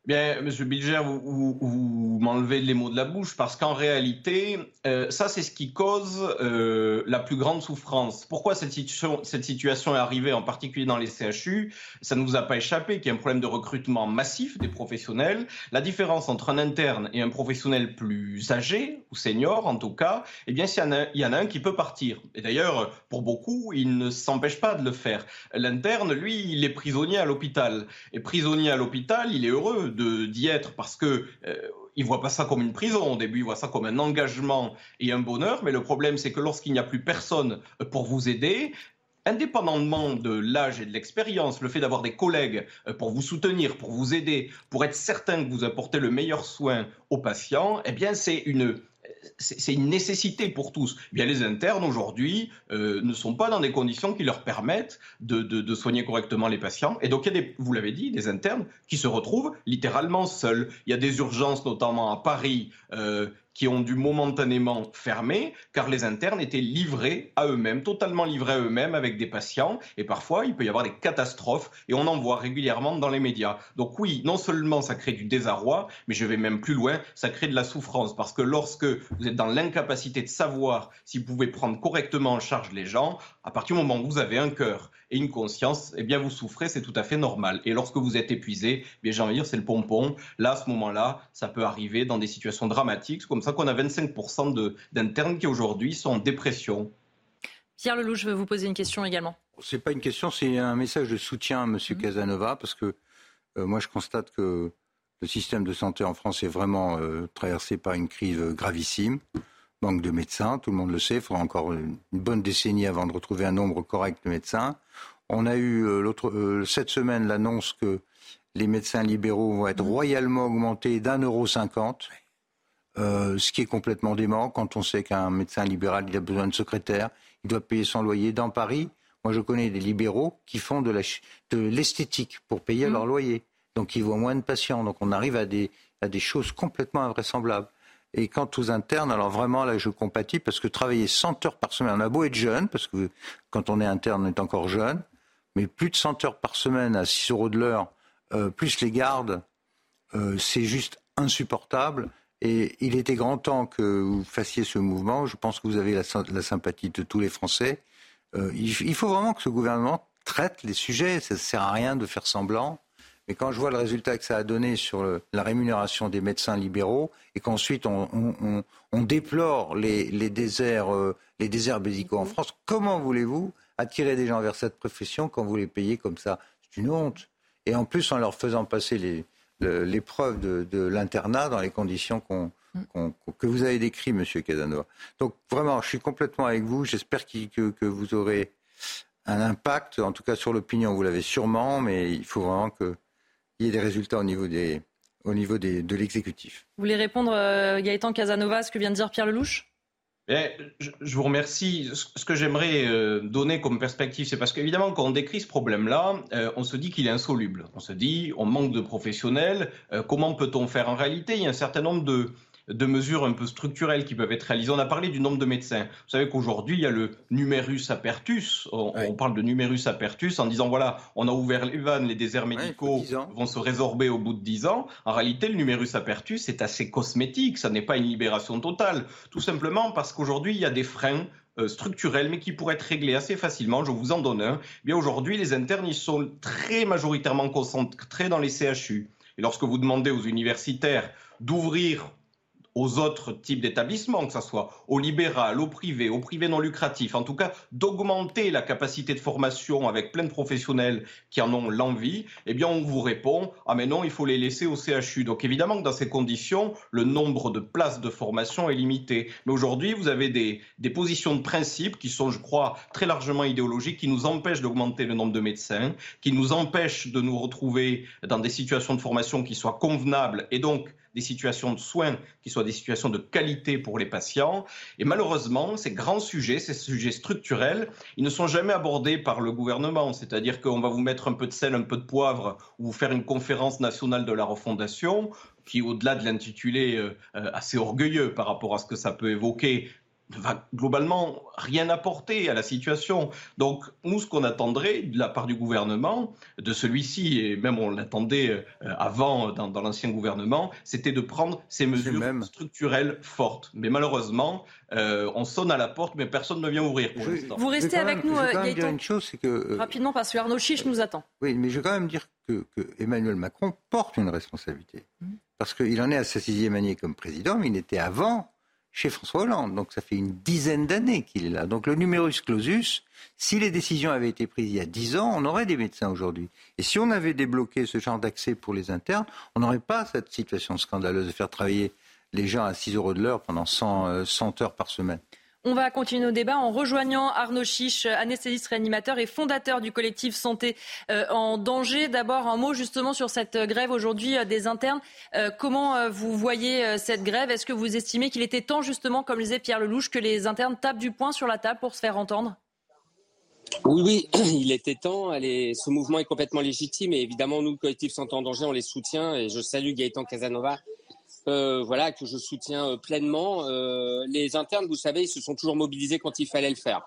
Bien, Monsieur Bilger, vous, vous, m'enlevez les mots de la bouche parce qu'en réalité, euh, ça, c'est ce qui cause euh, la plus grande souffrance. Pourquoi cette situation, cette situation est arrivée, en particulier dans les CHU Ça ne vous a pas échappé qu'il y a un problème de recrutement massif des professionnels. La différence entre un interne et un professionnel plus âgé, ou senior en tout cas, eh bien, il y, en a, il y en a un qui peut partir. Et d'ailleurs, pour beaucoup, il ne s'empêche pas de le faire. L'interne, lui, il est prisonnier à l'hôpital. Et prisonnier à l'hôpital, il est heureux d'y être parce que euh, il voit pas ça comme une prison. Au début, il voit ça comme un engagement et un bonheur. Mais le problème, c'est que lorsqu'il n'y a plus personne pour vous aider, indépendamment de l'âge et de l'expérience, le fait d'avoir des collègues euh, pour vous soutenir, pour vous aider, pour être certain que vous apportez le meilleur soin aux patients, eh bien, c'est une c'est une nécessité pour tous. Bien, les internes aujourd'hui euh, ne sont pas dans des conditions qui leur permettent de, soigner correctement les patients. Et donc, il y a des, vous l'avez dit, des internes qui se retrouvent littéralement seuls. Il y a des urgences, notamment à Paris, euh, qui ont dû momentanément fermer, car les internes étaient livrés à eux-mêmes, totalement livrés à eux-mêmes avec des patients, et parfois il peut y avoir des catastrophes, et on en voit régulièrement dans les médias. Donc oui, non seulement ça crée du désarroi, mais je vais même plus loin, ça crée de la souffrance, parce que lorsque vous êtes dans l'incapacité de savoir si vous pouvez prendre correctement en charge les gens, à partir du moment où vous avez un cœur et une conscience, eh bien vous souffrez, c'est tout à fait normal. Et lorsque vous êtes épuisé, eh bien j'ai envie de dire c'est le pompon. Là, à ce moment-là, ça peut arriver dans des situations dramatiques. C'est comme ça qu'on a 25% d'internes qui aujourd'hui sont en dépression. Pierre Lelouch, je veux vous poser une question également. C'est pas une question, c'est un message de soutien à M. Mmh. Casanova, parce que euh, moi je constate que Le système de santé en France est vraiment euh, traversé par une crise gravissime. Manque de médecins, tout le monde le sait. Il faudra encore une bonne décennie avant de retrouver un nombre correct de médecins. On a eu cette semaine l'annonce que les médecins libéraux vont être mmh. royalement augmentés d'un euro cinquante. Euh, ce qui est complètement dément quand on sait qu'un médecin libéral il a besoin de secrétaire, il doit payer son loyer dans Paris. Moi, je connais des libéraux qui font de l'esthétique pour payer mmh. leur loyer. Donc, ils voient moins de patients. Donc, on arrive à des, à des choses complètement invraisemblables. Et quant aux internes, alors vraiment, là, je compatis parce que travailler 100 heures par semaine, on a beau être jeune, parce que quand on est interne, on est encore jeune, mais plus de 100 heures par semaine à 6 euros de l'heure, euh, plus les gardes, euh, c'est juste insupportable. Et il était grand temps que vous fassiez ce mouvement. Je pense que vous avez la, sympathie de tous les Français. Euh, il, faut vraiment que ce gouvernement traite les sujets. Ça ne sert à rien de faire semblant. Mais quand je vois le résultat que ça a donné sur la rémunération des médecins libéraux et qu'ensuite on, déplore les, déserts, les déserts médicaux en France, comment voulez-vous attirer des gens vers cette profession quand vous les payez comme ça? C'est une honte. Et en plus en leur faisant passer l'épreuve de, l'internat dans les conditions que vous avez décrites, Monsieur Casanova. Donc vraiment, je suis complètement avec vous. J'espère que, vous aurez un impact, en tout cas sur l'opinion, vous l'avez sûrement, mais il faut vraiment qu'il y ait des résultats au niveau, de l'exécutif. Vous voulez répondre, euh, Gaëtan Casanova, à ce que vient de dire Pierre Lelouch? Je, vous remercie. Ce que j'aimerais euh, donner comme perspective, c'est parce qu'évidemment, quand on décrit ce problème-là, euh, on se dit qu'il est insoluble. On se dit, on manque de professionnels. Comment peut-on faire En réalité, il y a un certain nombre de, de mesures un peu structurelles qui peuvent être réalisées. On a parlé du nombre de médecins. Vous savez qu'aujourd'hui, il y a le numerus apertus. On, parle de numerus apertus en disant, voilà, on a ouvert les vannes, les déserts médicaux vont se résorber au bout de 10 ans. En réalité, le numerus apertus est assez cosmétique. Ça n'est pas une libération totale. Tout simplement parce qu'aujourd'hui, il y a des freins euh, structurels, mais qui pourraient être réglés assez facilement. Je vous en donne un. Eh bien aujourd'hui, les internes, ils sont très majoritairement concentrés dans les CHU. Et lorsque vous demandez aux universitaires d'ouvrir aux autres types d'établissements, que ce soit au libéral, au privé, au privé non lucratif, en tout cas d'augmenter la capacité de formation avec plein de professionnels qui en ont l'envie, eh bien on vous répond ah mais non, il faut les laisser au CHU. Donc évidemment que dans ces conditions, le nombre de places de formation est limité. Mais aujourd'hui, vous avez des, des positions de principe qui sont, je crois, très largement idéologiques, qui nous empêchent d'augmenter le nombre de médecins, qui nous empêchent de nous retrouver dans des situations de formation qui soient convenables et donc des situations de soins qui soient des situations de qualité pour les patients. Et malheureusement, ces grands sujets, ces sujets structurels, ils ne sont jamais abordés par le gouvernement. C'est-à-dire qu'on va vous mettre un peu de sel, un peu de poivre, ou vous faire une conférence nationale de la refondation qui, au-delà de l'intitulé euh, euh, assez orgueilleux par rapport à ce que ça peut évoquer, ne va globalement rien apporter à la situation. Donc, nous, ce qu'on attendrait de la part du gouvernement, de celui-ci, et même on l'attendait euh, avant dans, l'ancien gouvernement, c'était de prendre ces mesures structurelles fortes. Mais malheureusement, euh, on sonne à la porte, mais personne ne vient ouvrir pour l'instant. Vous restez avec nous, Gaëtan. Une chose, que, euh, Rapidement, parce que Arnaud Chiche nous attend. Oui, mais je vais quand même dire que, Emmanuel Macron porte une responsabilité. Mmh. Parce qu'il en est à sa sixième année comme président, mais il était avant chez François Hollande. Donc ça fait une dizaine d'années qu'il est là. Donc le numerus clausus, si les décisions avaient été prises il y a dix ans, on aurait des médecins aujourd'hui. Et si on avait débloqué ce genre d'accès pour les internes, on n'aurait pas cette situation scandaleuse de faire travailler les gens à 6 euros de l'heure pendant 100, 100 euh, heures par semaine. On va continuer nos débats en rejoignant Arnaud Chiche, anesthésiste réanimateur et fondateur du collectif Santé euh, en danger. D'abord, un mot justement sur cette grève aujourd'hui euh, des internes. Euh, comment vous voyez cette grève? Est-ce que vous estimez qu'il était temps justement, comme le disait Pierre Lelouch, que les internes tapent du poing sur la table pour se faire entendre? Oui, oui, il était temps. ce mouvement est complètement légitime et évidemment, nous, le collectif Santé en danger, on les soutient et je salue Gaëtan Casanova euh, voilà, que je soutiens euh, pleinement. Euh, les internes, vous savez, ils se sont toujours mobilisés quand il fallait le faire.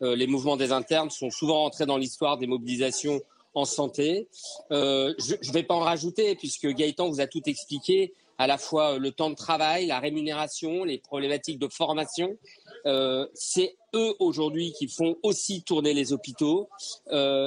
les mouvements des internes sont souvent rentrés dans l'histoire des mobilisations en santé. je ne vais pas en rajouter puisque Gaëtan vous a tout expliqué, à la fois le temps de travail, la rémunération, les problématiques de formation. C'est eux aujourd'hui qui font aussi tourner les hôpitaux.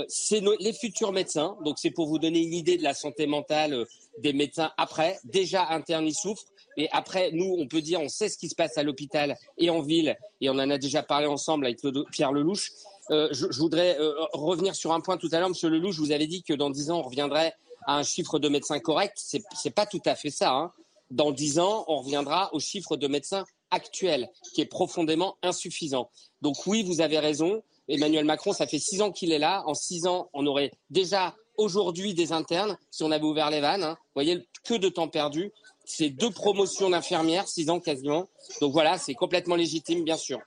c'est les futurs médecins. Donc c'est pour vous donner une idée de la santé mentale des médecins après. Déjà internes, ils souffrent. Et après, nous, on peut dire, on sait ce qui se passe à l'hôpital et en ville. Et on en a déjà parlé ensemble avec Pierre Lelouch. Euh, je, voudrais euh, revenir sur un point tout à l'heure. Monsieur Lelouch, vous avez dit que dans dix ans, on reviendrait à un chiffre de médecins correct. C'est n'est pas tout à fait ça. Hein. Dans dix ans, on reviendra au chiffre de médecins actuel, qui est profondément insuffisant. Donc oui, vous avez raison. Emmanuel Macron, ça fait six ans qu'il est là. En six ans, on aurait déjà aujourd'hui des internes si on avait ouvert les vannes. Hein. Vous voyez, que de temps perdu. C'est deux promotions d'infirmières, six ans quasiment. Donc voilà, c'est complètement légitime, bien sûr.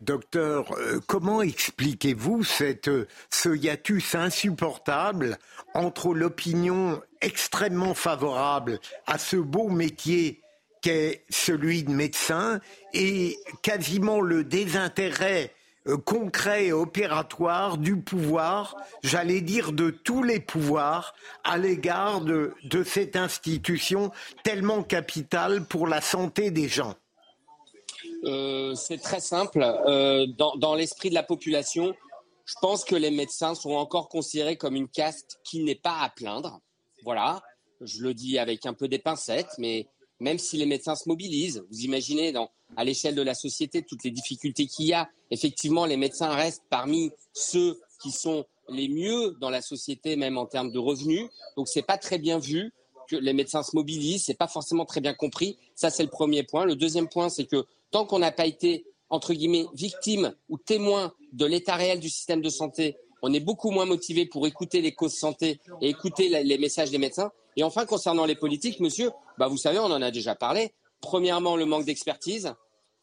docteur, euh, comment expliquez-vous euh, ce hiatus insupportable entre l'opinion extrêmement favorable à ce beau métier qu'est celui de médecin et quasiment le désintérêt euh, concret et opératoire du pouvoir, j'allais dire de tous les pouvoirs, à l'égard de, cette institution tellement capitale pour la santé des gens euh, C'est très simple. Euh, dans, dans l'esprit de la population, je pense que les médecins sont encore considérés comme une caste qui n'est pas à plaindre. Voilà, je le dis avec un peu des pincettes, mais même si les médecins se mobilisent. Vous imaginez, à l'échelle de la société, toutes les difficultés qu'il y a. Effectivement, les médecins restent parmi ceux qui sont les mieux dans la société, même en termes de revenus. Donc, c'est pas très bien vu que les médecins se mobilisent. C'est pas forcément très bien compris. Ça, c'est le premier point. Le deuxième point, c'est que tant qu'on n'a pas été entre guillemets victime ou témoin de l'état réel du système de santé, on est beaucoup moins motivé pour écouter les causes santé et écouter les messages des médecins. Et enfin, concernant les politiques, monsieur, bah vous savez, on en a déjà parlé. Premièrement, le manque d'expertise.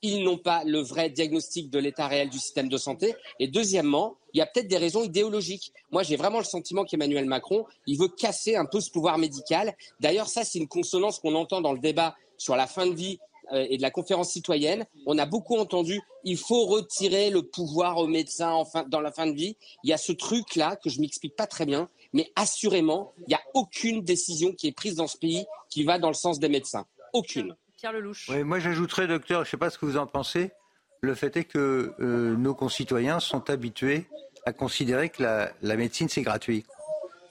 Ils n'ont pas le vrai diagnostic de l'état réel du système de santé. Et deuxièmement, il y a peut-être des raisons idéologiques. Moi, j'ai vraiment le sentiment qu'Emmanuel Macron, il veut casser un peu ce pouvoir médical. D'ailleurs, ça, c'est une consonance qu'on entend dans le débat sur la fin de vie et de la conférence citoyenne. On a beaucoup entendu, il faut retirer le pouvoir aux médecins dans la fin de vie. Il y a ce truc-là que je m'explique pas très bien. Mais assurément, il n'y a aucune décision qui est prise dans ce pays qui va dans le sens des médecins. Aucune. Pierre Lelouch. Oui, moi j'ajouterais, docteur, je ne sais pas ce que vous en pensez, le fait est que euh, nos concitoyens sont habitués à considérer que la, médecine c'est gratuit.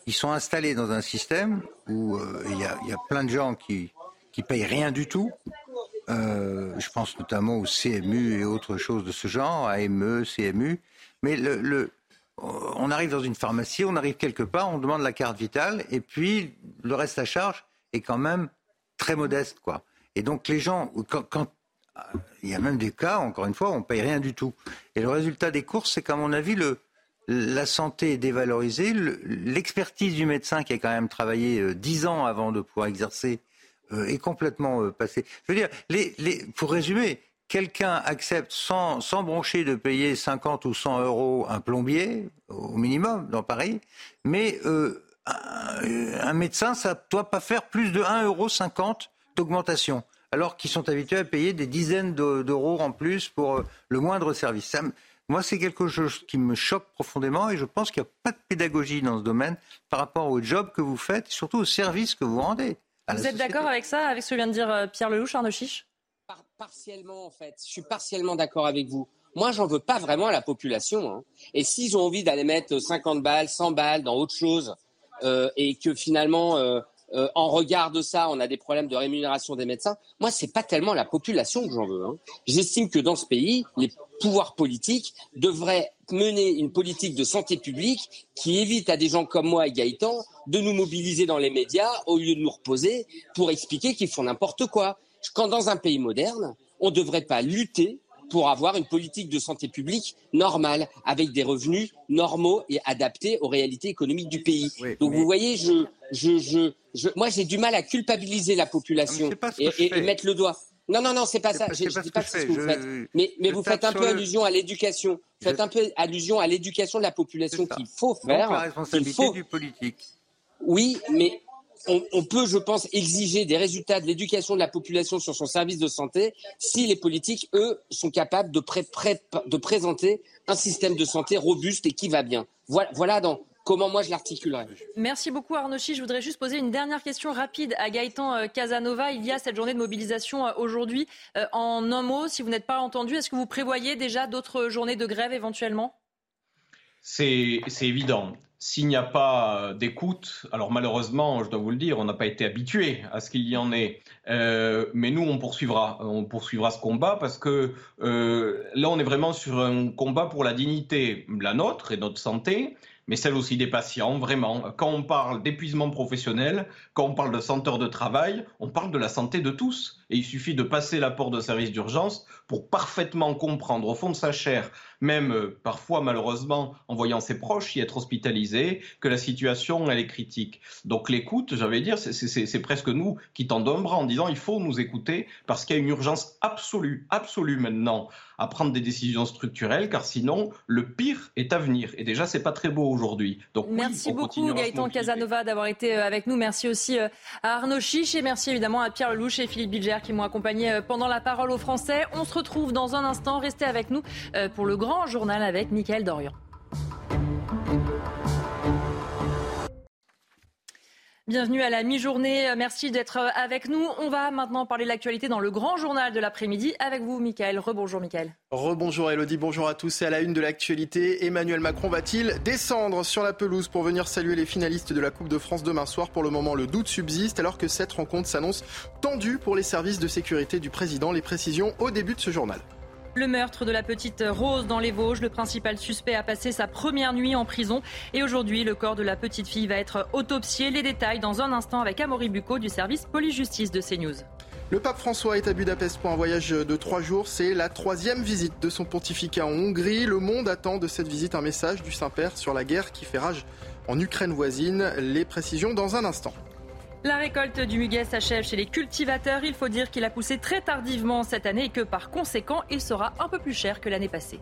Ils sont installés dans un système où euh, il y, a, plein de gens qui qui payent rien du tout. Euh, je pense notamment au CMU et autres choses de ce genre, AME, CMU. Mais on arrive dans une pharmacie, on arrive quelque part, on demande la carte vitale, et puis le reste à charge est quand même très modeste, quoi. Et donc les gens, il y a même des cas, encore une fois, on paye rien du tout. Et le résultat des courses, c'est qu'à mon avis, la santé est dévalorisée, l'expertise du médecin qui a quand même travaillé euh, dix ans avant de pouvoir exercer est complètement euh, passée. Je veux dire, pour résumer, quelqu'un accepte sans, sans broncher de payer 50 ou 100 euros un plombier, au minimum, dans Paris, mais euh, un, médecin, ça ne doit pas faire plus de 1,50 euro d'augmentation, alors qu'ils sont habitués à payer des dizaines d'euros en plus pour euh, le moindre service. moi, c'est quelque chose qui me choque profondément et je pense qu'il n'y a pas de pédagogie dans ce domaine par rapport au job que vous faites et surtout au service que vous rendez. Vous êtes d'accord avec ça, avec ce que vient de dire euh, Pierre Lelouch, Arnaud Chiche? Partiellement, en fait. Je suis partiellement d'accord avec vous. Moi, j'en veux pas vraiment à la population. Hein. Et s'ils ont envie d'aller mettre 50 balles, 100 balles dans autre chose, euh, et que finalement, euh, euh, en regard de ça, on a des problèmes de rémunération des médecins, moi, c'est pas tellement la population que j'en veux. Hein. J'estime que dans ce pays, les pouvoirs politiques devraient mener une politique de santé publique qui évite à des gens comme moi et Gaëtan de nous mobiliser dans les médias au lieu de nous reposer pour expliquer qu'ils font n'importe quoi quand dans un pays moderne, on ne devrait pas lutter pour avoir une politique de santé publique normale, avec des revenus normaux et adaptés aux réalités économiques du pays. Donc vous voyez, je, je, je, je moi j'ai du mal à culpabiliser la population et, mettre le doigt. Non, non, non, c'est pas ça. je ne dis pas ce que, vous faites. Mais, mais vous faites un peu allusion à l'éducation. Vous faites un peu allusion à l'éducation de la population qu'il faut faire. Donc, la responsabilité du politique. Oui, mais on, peut, je pense, exiger des résultats de l'éducation de la population sur son service de santé si les politiques, eux, sont capables de, de présenter un système de santé robuste et qui va bien. Voilà, voilà dans, comment moi je l'articulerais. Merci beaucoup Arnaud Je voudrais juste poser une dernière question rapide à Gaëtan euh, Casanova. Il y a cette journée de mobilisation euh, aujourd'hui. Euh, en un mot, si vous n'êtes pas entendu, est-ce que vous prévoyez déjà d'autres journées de grève éventuellement? C'est évident. S'il n'y a pas euh, d'écoute, alors malheureusement, je dois vous le dire, on n'a pas été habitué à ce qu'il y en ait. Euh, mais nous, on poursuivra, on poursuivra ce combat parce que euh, là, on est vraiment sur un combat pour la dignité, la nôtre et notre santé, mais celle aussi des patients, vraiment. Quand on parle d'épuisement professionnel, quand on parle de santé de travail, on parle de la santé de tous. Et il suffit de passer la porte de service d'urgence pour parfaitement comprendre au fond de sa chair, même euh, parfois malheureusement en voyant ses proches y être hospitalisés, que la situation elle est critique. Donc l'écoute, j'avais dire, c'est presque nous qui tendons un bras en disant il faut nous écouter parce qu'il y a une urgence absolue, absolue maintenant à prendre des décisions structurelles, car sinon le pire est à venir. Et déjà c'est pas très beau aujourd'hui. Donc merci beaucoup Gaëtan Casanova d'avoir été euh, avec nous. Merci aussi euh, à Arnaud Chiche et merci évidemment à Pierre Lelouch et Philippe Bilger qui m'ont accompagné euh, pendant la parole aux Français. On se retrouve dans un instant. Restez avec nous euh, pour le grand journal avec Mickaël Dorian. Bienvenue à la mi-journée. Merci d'être euh, avec nous. On va maintenant parler de l'actualité dans le grand journal de l'après-midi avec vous, Michael. Rebonjour, Michael. Rebonjour, Elodie. Bonjour à tous. Et à la une de l'actualité, Emmanuel Macron va-t-il descendre sur la pelouse pour venir saluer les finalistes de la Coupe de France demain soir? Pour le moment, le doute subsiste alors que cette rencontre s'annonce tendue pour les services de sécurité du président. Les précisions au début de ce journal. Le meurtre de la petite Rose dans les Vosges, le principal suspect a passé sa première nuit en prison et aujourd'hui le corps de la petite fille va être autopsié. Les détails dans un instant avec Amaury Bucco du service police-justice de CNews. Le pape François est à Budapest pour un voyage de trois jours. C'est la troisième visite de son pontificat en Hongrie. Le monde attend de cette visite un message du Saint-Père sur la guerre qui fait rage en Ukraine voisine. Les précisions dans un instant. La récolte du muguet s'achève chez les cultivateurs. Il faut dire qu'il a poussé très tardivement cette année et que par conséquent, il sera un peu plus cher que l'année passée.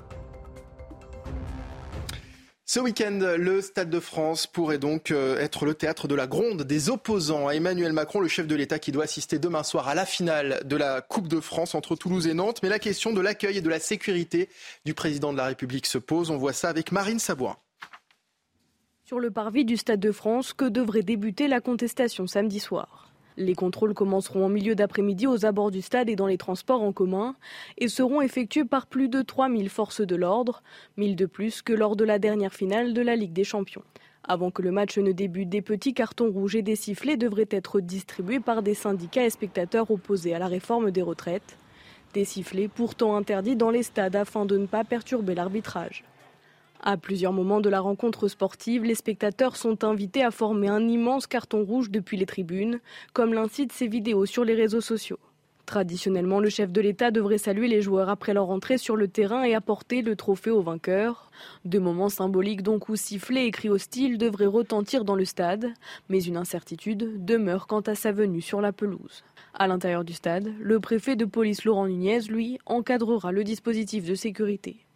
Ce week-end, le Stade de France pourrait donc euh, être le théâtre de la gronde des opposants à Emmanuel Macron, le chef de l'État qui doit assister demain soir à la finale de la Coupe de France entre Toulouse et Nantes. Mais la question de l'accueil et de la sécurité du président de la République se pose. On voit ça avec Marine Sabourin. Sur le parvis du Stade de France, que devrait débuter la contestation samedi soir. Les contrôles commenceront en milieu d'après-midi aux abords du stade et dans les transports en commun et seront effectués par plus de 3000 forces de l'ordre, 1000 de plus que lors de la dernière finale de la Ligue des Champions. Avant que le match ne débute, des petits cartons rouges et des sifflets devraient être distribués par des syndicats et spectateurs opposés à la réforme des retraites. Des sifflets pourtant interdits dans les stades afin de ne pas perturber l'arbitrage. À plusieurs moments de la rencontre sportive, les spectateurs sont invités à former un immense carton rouge depuis les tribunes, comme l'incitent ces vidéos sur les réseaux sociaux. Traditionnellement, le chef de l'État devrait saluer les joueurs après leur entrée sur le terrain et apporter le trophée aux vainqueurs. Deux moments symboliques donc où sifflets et cris hostiles devraient retentir dans le stade, mais une incertitude demeure quant à sa venue sur la pelouse. À l'intérieur du stade, le préfet de police Laurent Nunez, lui, encadrera le dispositif de sécurité.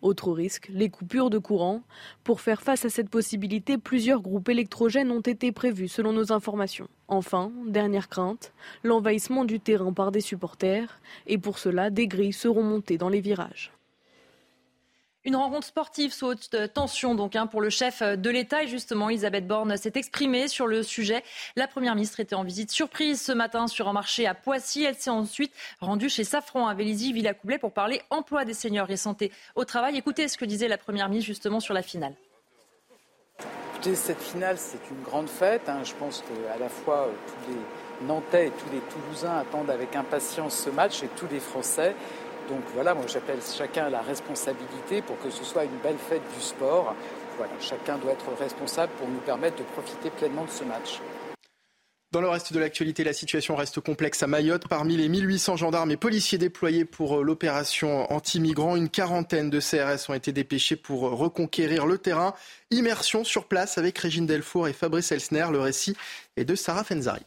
Autre risque, les coupures de courant. Pour faire face à cette possibilité, plusieurs groupes électrogènes ont été prévus selon nos informations. Enfin, dernière crainte, l'envahissement du terrain par des supporters. Et pour cela, des grilles seront montées dans les virages. Une rencontre sportive sous haute tension donc hein, pour le chef de l'État. Et justement, Elisabeth Borne s'est exprimée sur le sujet. La Première ministre était en visite surprise ce matin sur un marché à Poissy. Elle s'est ensuite rendue chez Safran à Vélizy, Villacoublay pour parler emploi des seniors et santé au travail. Écoutez ce que disait la Première ministre justement sur la finale. Écoutez, cette finale, c'est une grande fête. Hein. Je pense qu'à la fois euh, tous les Nantais et tous les Toulousains attendent avec impatience ce match et tous les Français. Donc voilà, moi j'appelle chacun à la responsabilité pour que ce soit une belle fête du sport. Voilà, chacun doit être responsable pour nous permettre de profiter pleinement de ce match. Dans le reste de l'actualité, la situation reste complexe à Mayotte. Parmi les 1800 gendarmes et policiers déployés pour euh, l'opération anti-migrants, une quarantaine de CRS ont été dépêchés pour euh, reconquérir le terrain. Immersion sur place avec Régine Delfour et Fabrice Elsner. Le récit est de Sarah Fenzari.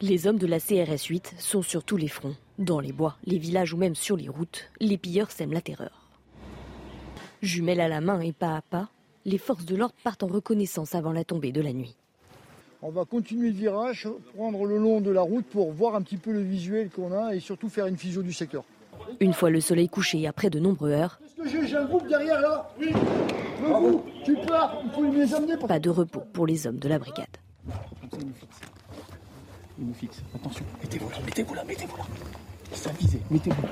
Les hommes de la CRS 8 sont sur tous les fronts. Dans les bois, les villages ou même sur les routes, les pilleurs sèment la terreur. Jumelles à la main et pas à pas, les forces de l'ordre partent en reconnaissance avant la tombée de la nuit. On va continuer le virage, prendre le long de la route pour voir un petit peu le visuel qu'on a et surtout faire une physio du secteur. Une fois le soleil couché après de nombreuses heures, j'ai? Un groupe derrière là Oui Tu pars Il faut les amener Pas de repos pour les hommes de la brigade. Il nous fixe. Attention, mettez-vous là, mettez-vous là, mettez-vous là. Mettez-vous.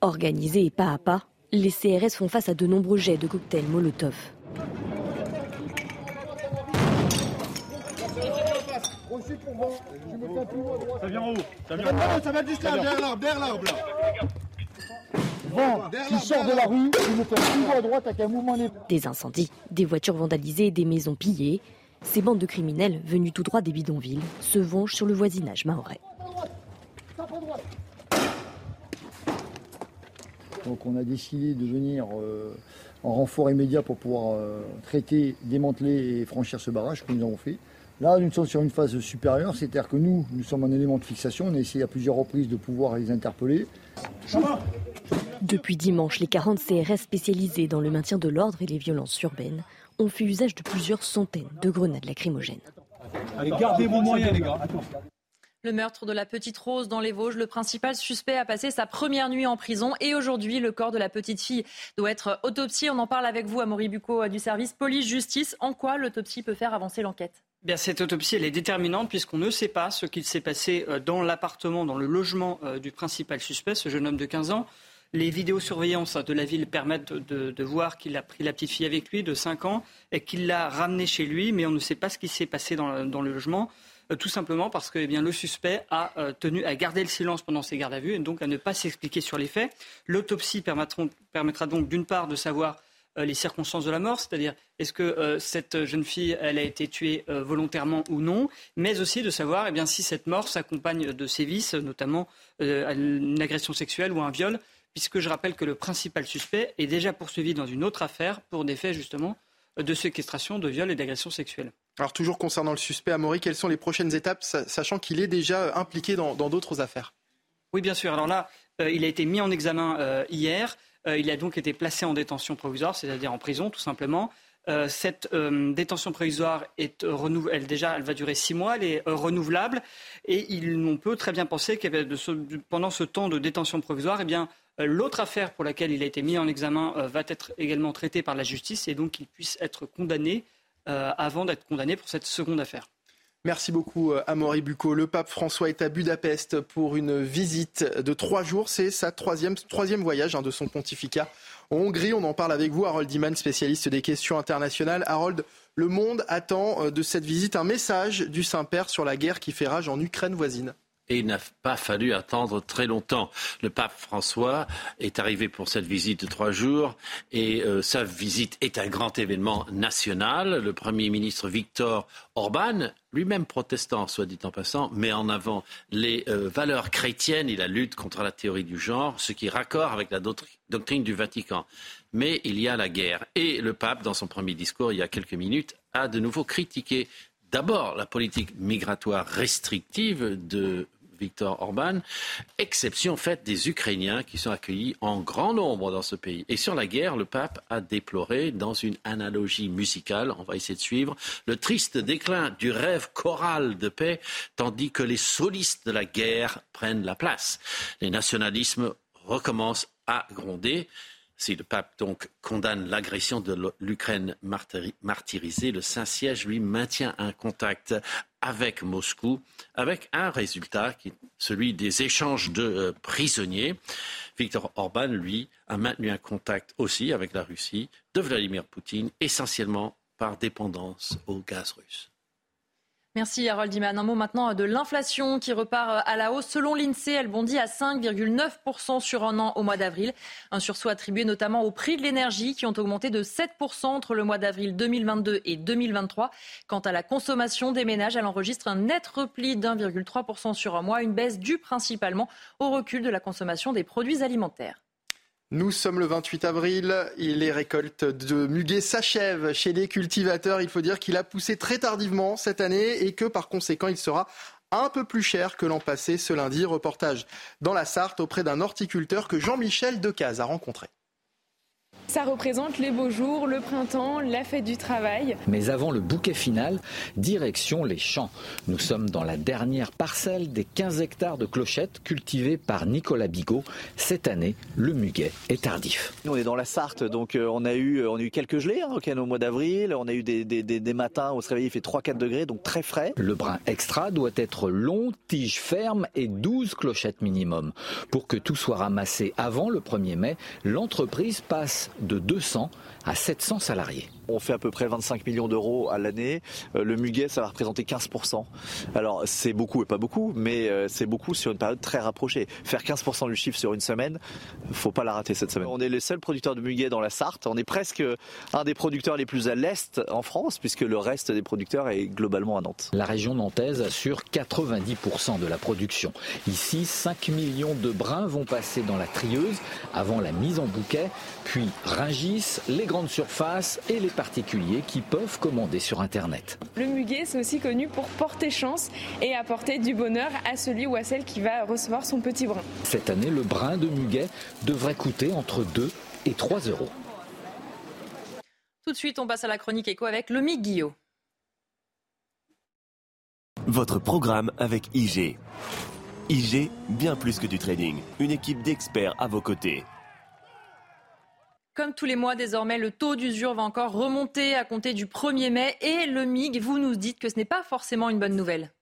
Organisés et pas à pas, les CRS font face à de nombreux jets de cocktails Molotov. Ça vient en haut. Ça vient en haut. Ça va juste là, derrière l'arbre, derrière l'arbre là. vent qui sort de la rue, qui me fait tout à droite avec un mouvement Des incendies, des voitures vandalisées, des maisons pillées. Ces bandes de criminels venus tout droit des bidonvilles se vengent sur le voisinage mahorais. Donc on a décidé de venir euh, en renfort immédiat pour pouvoir euh, traiter, démanteler et franchir ce barrage que nous avons fait. Là, nous sommes sur une phase supérieure, c'est-à-dire que nous, nous sommes un élément de fixation. On a essayé à plusieurs reprises de pouvoir les interpeller. Depuis dimanche, les 40 CRS spécialisés dans le maintien de l'ordre et les violences urbaines ont fait usage de plusieurs centaines de grenades lacrymogènes. Allez, gardez vos moyens, les gars. Le meurtre de la petite Rose dans les Vosges, le principal suspect a passé sa première nuit en prison et aujourd'hui, le corps de la petite fille doit être autopsié. On en parle avec vous, Amaury Bucco, du service police-justice. En quoi l'autopsie peut faire avancer l'enquête? Bien, cette autopsie, elle est déterminante puisqu'on ne sait pas ce qu'il s'est passé euh, dans l'appartement, dans le logement euh, du principal suspect, ce jeune homme de 15 ans. Les vidéosurveillances de la ville permettent de, voir qu'il a pris la petite fille avec lui de 5 ans et qu'il l'a ramenée chez lui, mais on ne sait pas ce qui s'est passé dans, le logement. Euh, tout simplement parce que eh le suspect a tenu à garder le silence pendant ses gardes à vue et donc à ne pas s'expliquer sur les faits. L'autopsie permettra donc d'une part de savoir euh, les circonstances de la mort, c'est-à-dire est-ce que euh, cette jeune fille a été tuée euh, volontairement ou non, mais aussi de savoir eh si cette mort s'accompagne de sévices, notamment une agression sexuelle ou un viol, puisque je rappelle que le principal suspect est déjà poursuivi dans une autre affaire pour des faits justement de séquestration, de viol et d'agression sexuelle. Alors toujours concernant le suspect, Amaury, quelles sont les prochaines étapes, sachant qu'il est déjà impliqué dans d'autres affaires? Oui, bien sûr. Alors là, il a été mis en examen hier. Euh, il a donc été placé en détention provisoire, c'est-à-dire en prison, tout simplement. Euh, cette euh, détention provisoire est déjà, elle va durer six mois, elle est renouvelable, et on peut très bien penser que pendant ce temps de détention provisoire, eh bien, l'autre affaire pour laquelle il a été mis en examen va être également traitée par la justice, et donc qu'il puisse être condamné avant d'être condamné pour cette seconde affaire. Merci beaucoup, euh, Amaury Bucco. Le pape François est à Budapest pour une visite de trois jours. C'est sa troisième, troisième voyage hein, de son pontificat en Hongrie. On en parle avec vous, Harold Iman, spécialiste des questions internationales. Harold, le monde attend euh, de cette visite un message du Saint-Père sur la guerre qui fait rage en Ukraine voisine et il n'a pas fallu attendre très longtemps. Le pape François est arrivé pour cette visite de trois jours et euh, sa visite est un grand événement national. Le Premier ministre Victor Orban, lui-même protestant, soit dit en passant, met en avant les euh, valeurs chrétiennes et la lutte contre la théorie du genre, ce qui raccord avec la doctrine du Vatican. Mais il y a la guerre. Et le pape, dans son premier discours il y a quelques minutes, a de nouveau critiqué d'abord la politique migratoire restrictive de Viktor Orban, exception faite des Ukrainiens qui sont accueillis en grand nombre dans ce pays. Et sur la guerre, le pape a déploré, dans une analogie musicale, on va essayer de suivre, le triste déclin du rêve choral de paix, tandis que les solistes de la guerre prennent la place. Les nationalismes recommencent à gronder. Si le pape donc condamne l'agression de l'Ukraine martyrisée, le Saint-Siège lui maintient un contact avec Moscou, avec un résultat qui est celui des échanges de euh, prisonniers. Viktor Orban, lui, a maintenu un contact aussi avec la Russie de Vladimir Poutine, essentiellement par dépendance au gaz russe. Merci Harold Iman. Un mot maintenant de l'inflation qui repart à la hausse. Selon l'INSEE, elle bondit à 5,9% sur un an au mois d'avril. Un sursaut attribué notamment aux prix de l'énergie qui ont augmenté de 7% entre le mois d'avril 2022 et 2023. Quant à la consommation des ménages, elle enregistre un net repli d'1,3% sur un mois, une baisse due principalement au recul de la consommation des produits alimentaires. Nous sommes le 28 avril et les récoltes de muguet s'achèvent chez les cultivateurs. Il faut dire qu'il a poussé très tardivement cette année et que par conséquent il sera un peu plus cher que l'an passé ce lundi. Reportage dans la Sarthe auprès d'un horticulteur que Jean-Michel Decaze a rencontré. Ça représente les beaux jours, le printemps, la fête du travail. Mais avant le bouquet final, direction les champs. Nous sommes dans la dernière parcelle des 15 hectares de clochettes cultivées par Nicolas Bigot. Cette année, le muguet est tardif. Nous, on est dans la Sarthe, donc euh, on a eu, on a eu quelques gelées hein, au mois d'avril. On a eu des, des, matins, on se réveillait, il fait 3-4 degrés, donc très frais. Le brin extra doit être long, tige ferme et 12 clochettes minimum. Pour que tout soit ramassé avant le 1er mai, l'entreprise passe de 200 à 700 salariés. On fait à peu près 25 millions d'euros à l'année. Euh, le muguet, ça va représenter 15%. Alors c'est beaucoup et pas beaucoup, mais euh, c'est beaucoup sur une période très rapprochée. Faire 15% du chiffre sur une semaine, faut pas la rater cette semaine. On est les seuls producteurs de muguet dans la Sarthe. On est presque un des producteurs les plus à l'est en France, puisque le reste des producteurs est globalement à Nantes. La région nantaise assure 90% de la production. Ici, 5 millions de brins vont passer dans la trieuse avant la mise en bouquet, puis ringissent les grandes surfaces et les particuliers qui peuvent commander sur Internet. Le muguet, c'est aussi connu pour porter chance et apporter du bonheur à celui ou à celle qui va recevoir son petit brin. Cette année, le brin de muguet devrait coûter entre 2 et 3 euros. Tout de suite, on passe à la chronique éco avec le Guillot. Votre programme avec IG. IG, bien plus que du trading. Une équipe d'experts à vos côtés. Comme tous les mois, désormais, le taux d'usure va encore remonter à compter du 1er mai. Et le MIG, vous nous dites que ce n'est pas forcément une bonne nouvelle.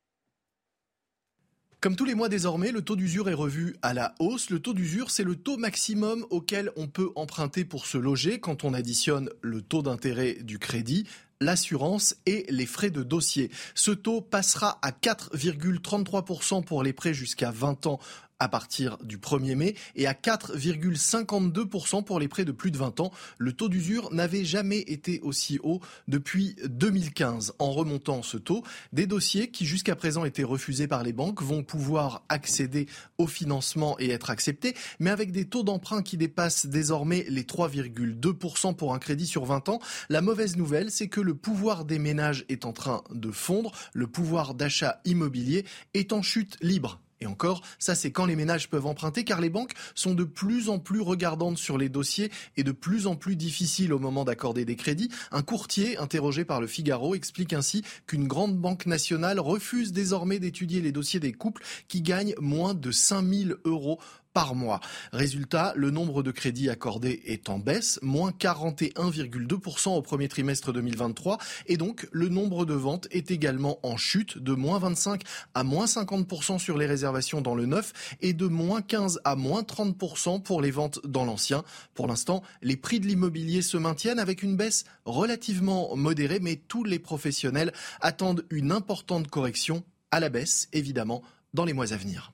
Comme tous les mois désormais, le taux d'usure est revu à la hausse. Le taux d'usure, c'est le taux maximum auquel on peut emprunter pour se loger quand on additionne le taux d'intérêt du crédit, l'assurance et les frais de dossier. Ce taux passera à 4,33% pour les prêts jusqu'à 20 ans à partir du 1er mai et à 4,52% pour les prêts de plus de 20 ans. Le taux d'usure n'avait jamais été aussi haut depuis 2015. En remontant ce taux, des dossiers qui jusqu'à présent étaient refusés par les banques vont pouvoir accéder au financement et être acceptés, mais avec des taux d'emprunt qui dépassent désormais les 3,2% pour un crédit sur 20 ans. La mauvaise nouvelle, c'est que le pouvoir des ménages est en train de fondre, le pouvoir d'achat immobilier est en chute libre et encore, ça c'est quand les ménages peuvent emprunter car les banques sont de plus en plus regardantes sur les dossiers et de plus en plus difficiles au moment d'accorder des crédits. Un courtier interrogé par le Figaro explique ainsi qu'une grande banque nationale refuse désormais d'étudier les dossiers des couples qui gagnent moins de 5000 euros par mois. Résultat, le nombre de crédits accordés est en baisse, moins 41,2% au premier trimestre 2023, et donc le nombre de ventes est également en chute de moins 25 à moins 50% sur les réservations dans le neuf et de moins 15 à moins 30% pour les ventes dans l'ancien. Pour l'instant, les prix de l'immobilier se maintiennent avec une baisse relativement modérée, mais tous les professionnels attendent une importante correction à la baisse, évidemment, dans les mois à venir.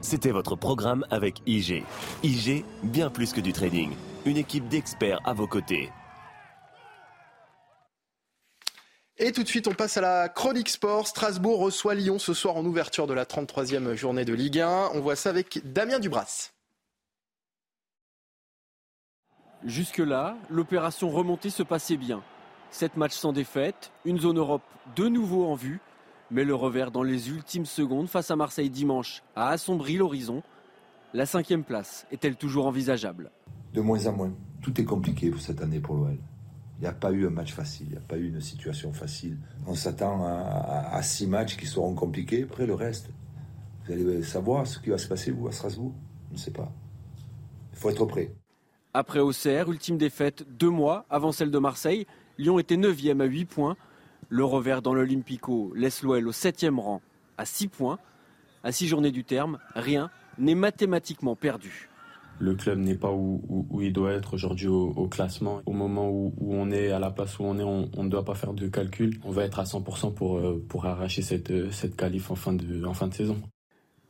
C'était votre programme avec IG. IG, bien plus que du trading. Une équipe d'experts à vos côtés. Et tout de suite, on passe à la chronique sport. Strasbourg reçoit Lyon ce soir en ouverture de la 33e journée de Ligue 1. On voit ça avec Damien Dubras. Jusque-là, l'opération remontée se passait bien. Sept matchs sans défaite, une zone Europe de nouveau en vue mais le revers dans les ultimes secondes face à Marseille dimanche a assombri l'horizon. La cinquième place est-elle toujours envisageable? De moins en moins. Tout est compliqué pour cette année pour l'OL. Il n'y a pas eu un match facile, il n'y a pas eu une situation facile. On s'attend à, six matchs qui seront compliqués. Après le reste, vous allez savoir ce qui va se passer, vous, à Strasbourg. Je ne sais pas. Il faut être prêt. Après Auxerre, ultime défaite deux mois avant celle de Marseille, Lyon était 9e à 8 points. Le revers dans l'Olympico laisse l'OL au 7e rang à 6 points. À 6 journées du terme, rien n'est mathématiquement perdu. Le club n'est pas où, il doit être aujourd'hui au, classement. Au moment où, on est, à la place où on est, on ne doit pas faire de calcul. On va être à 100% pour, euh, pour arracher cette, cette qualif en fin, de, en fin de saison.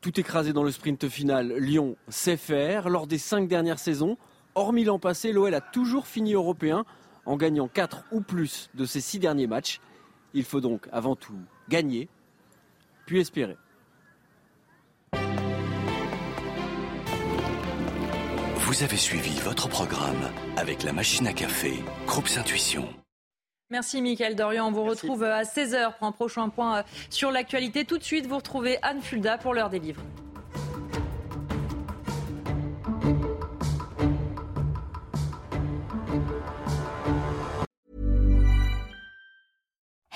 Tout écrasé dans le sprint final, Lyon sait faire. Lors des cinq dernières saisons, hormis l'an passé, l'OL a toujours fini européen en gagnant 4 ou plus de ses 6 derniers matchs. Il faut donc avant tout gagner, puis espérer. Vous avez suivi votre programme avec la machine à café, Groupe Intuition. Merci Mickaël Dorian. On vous retrouve à 16h pour un prochain point sur l'actualité. Tout de suite, vous retrouvez Anne Fulda pour l'heure des livres.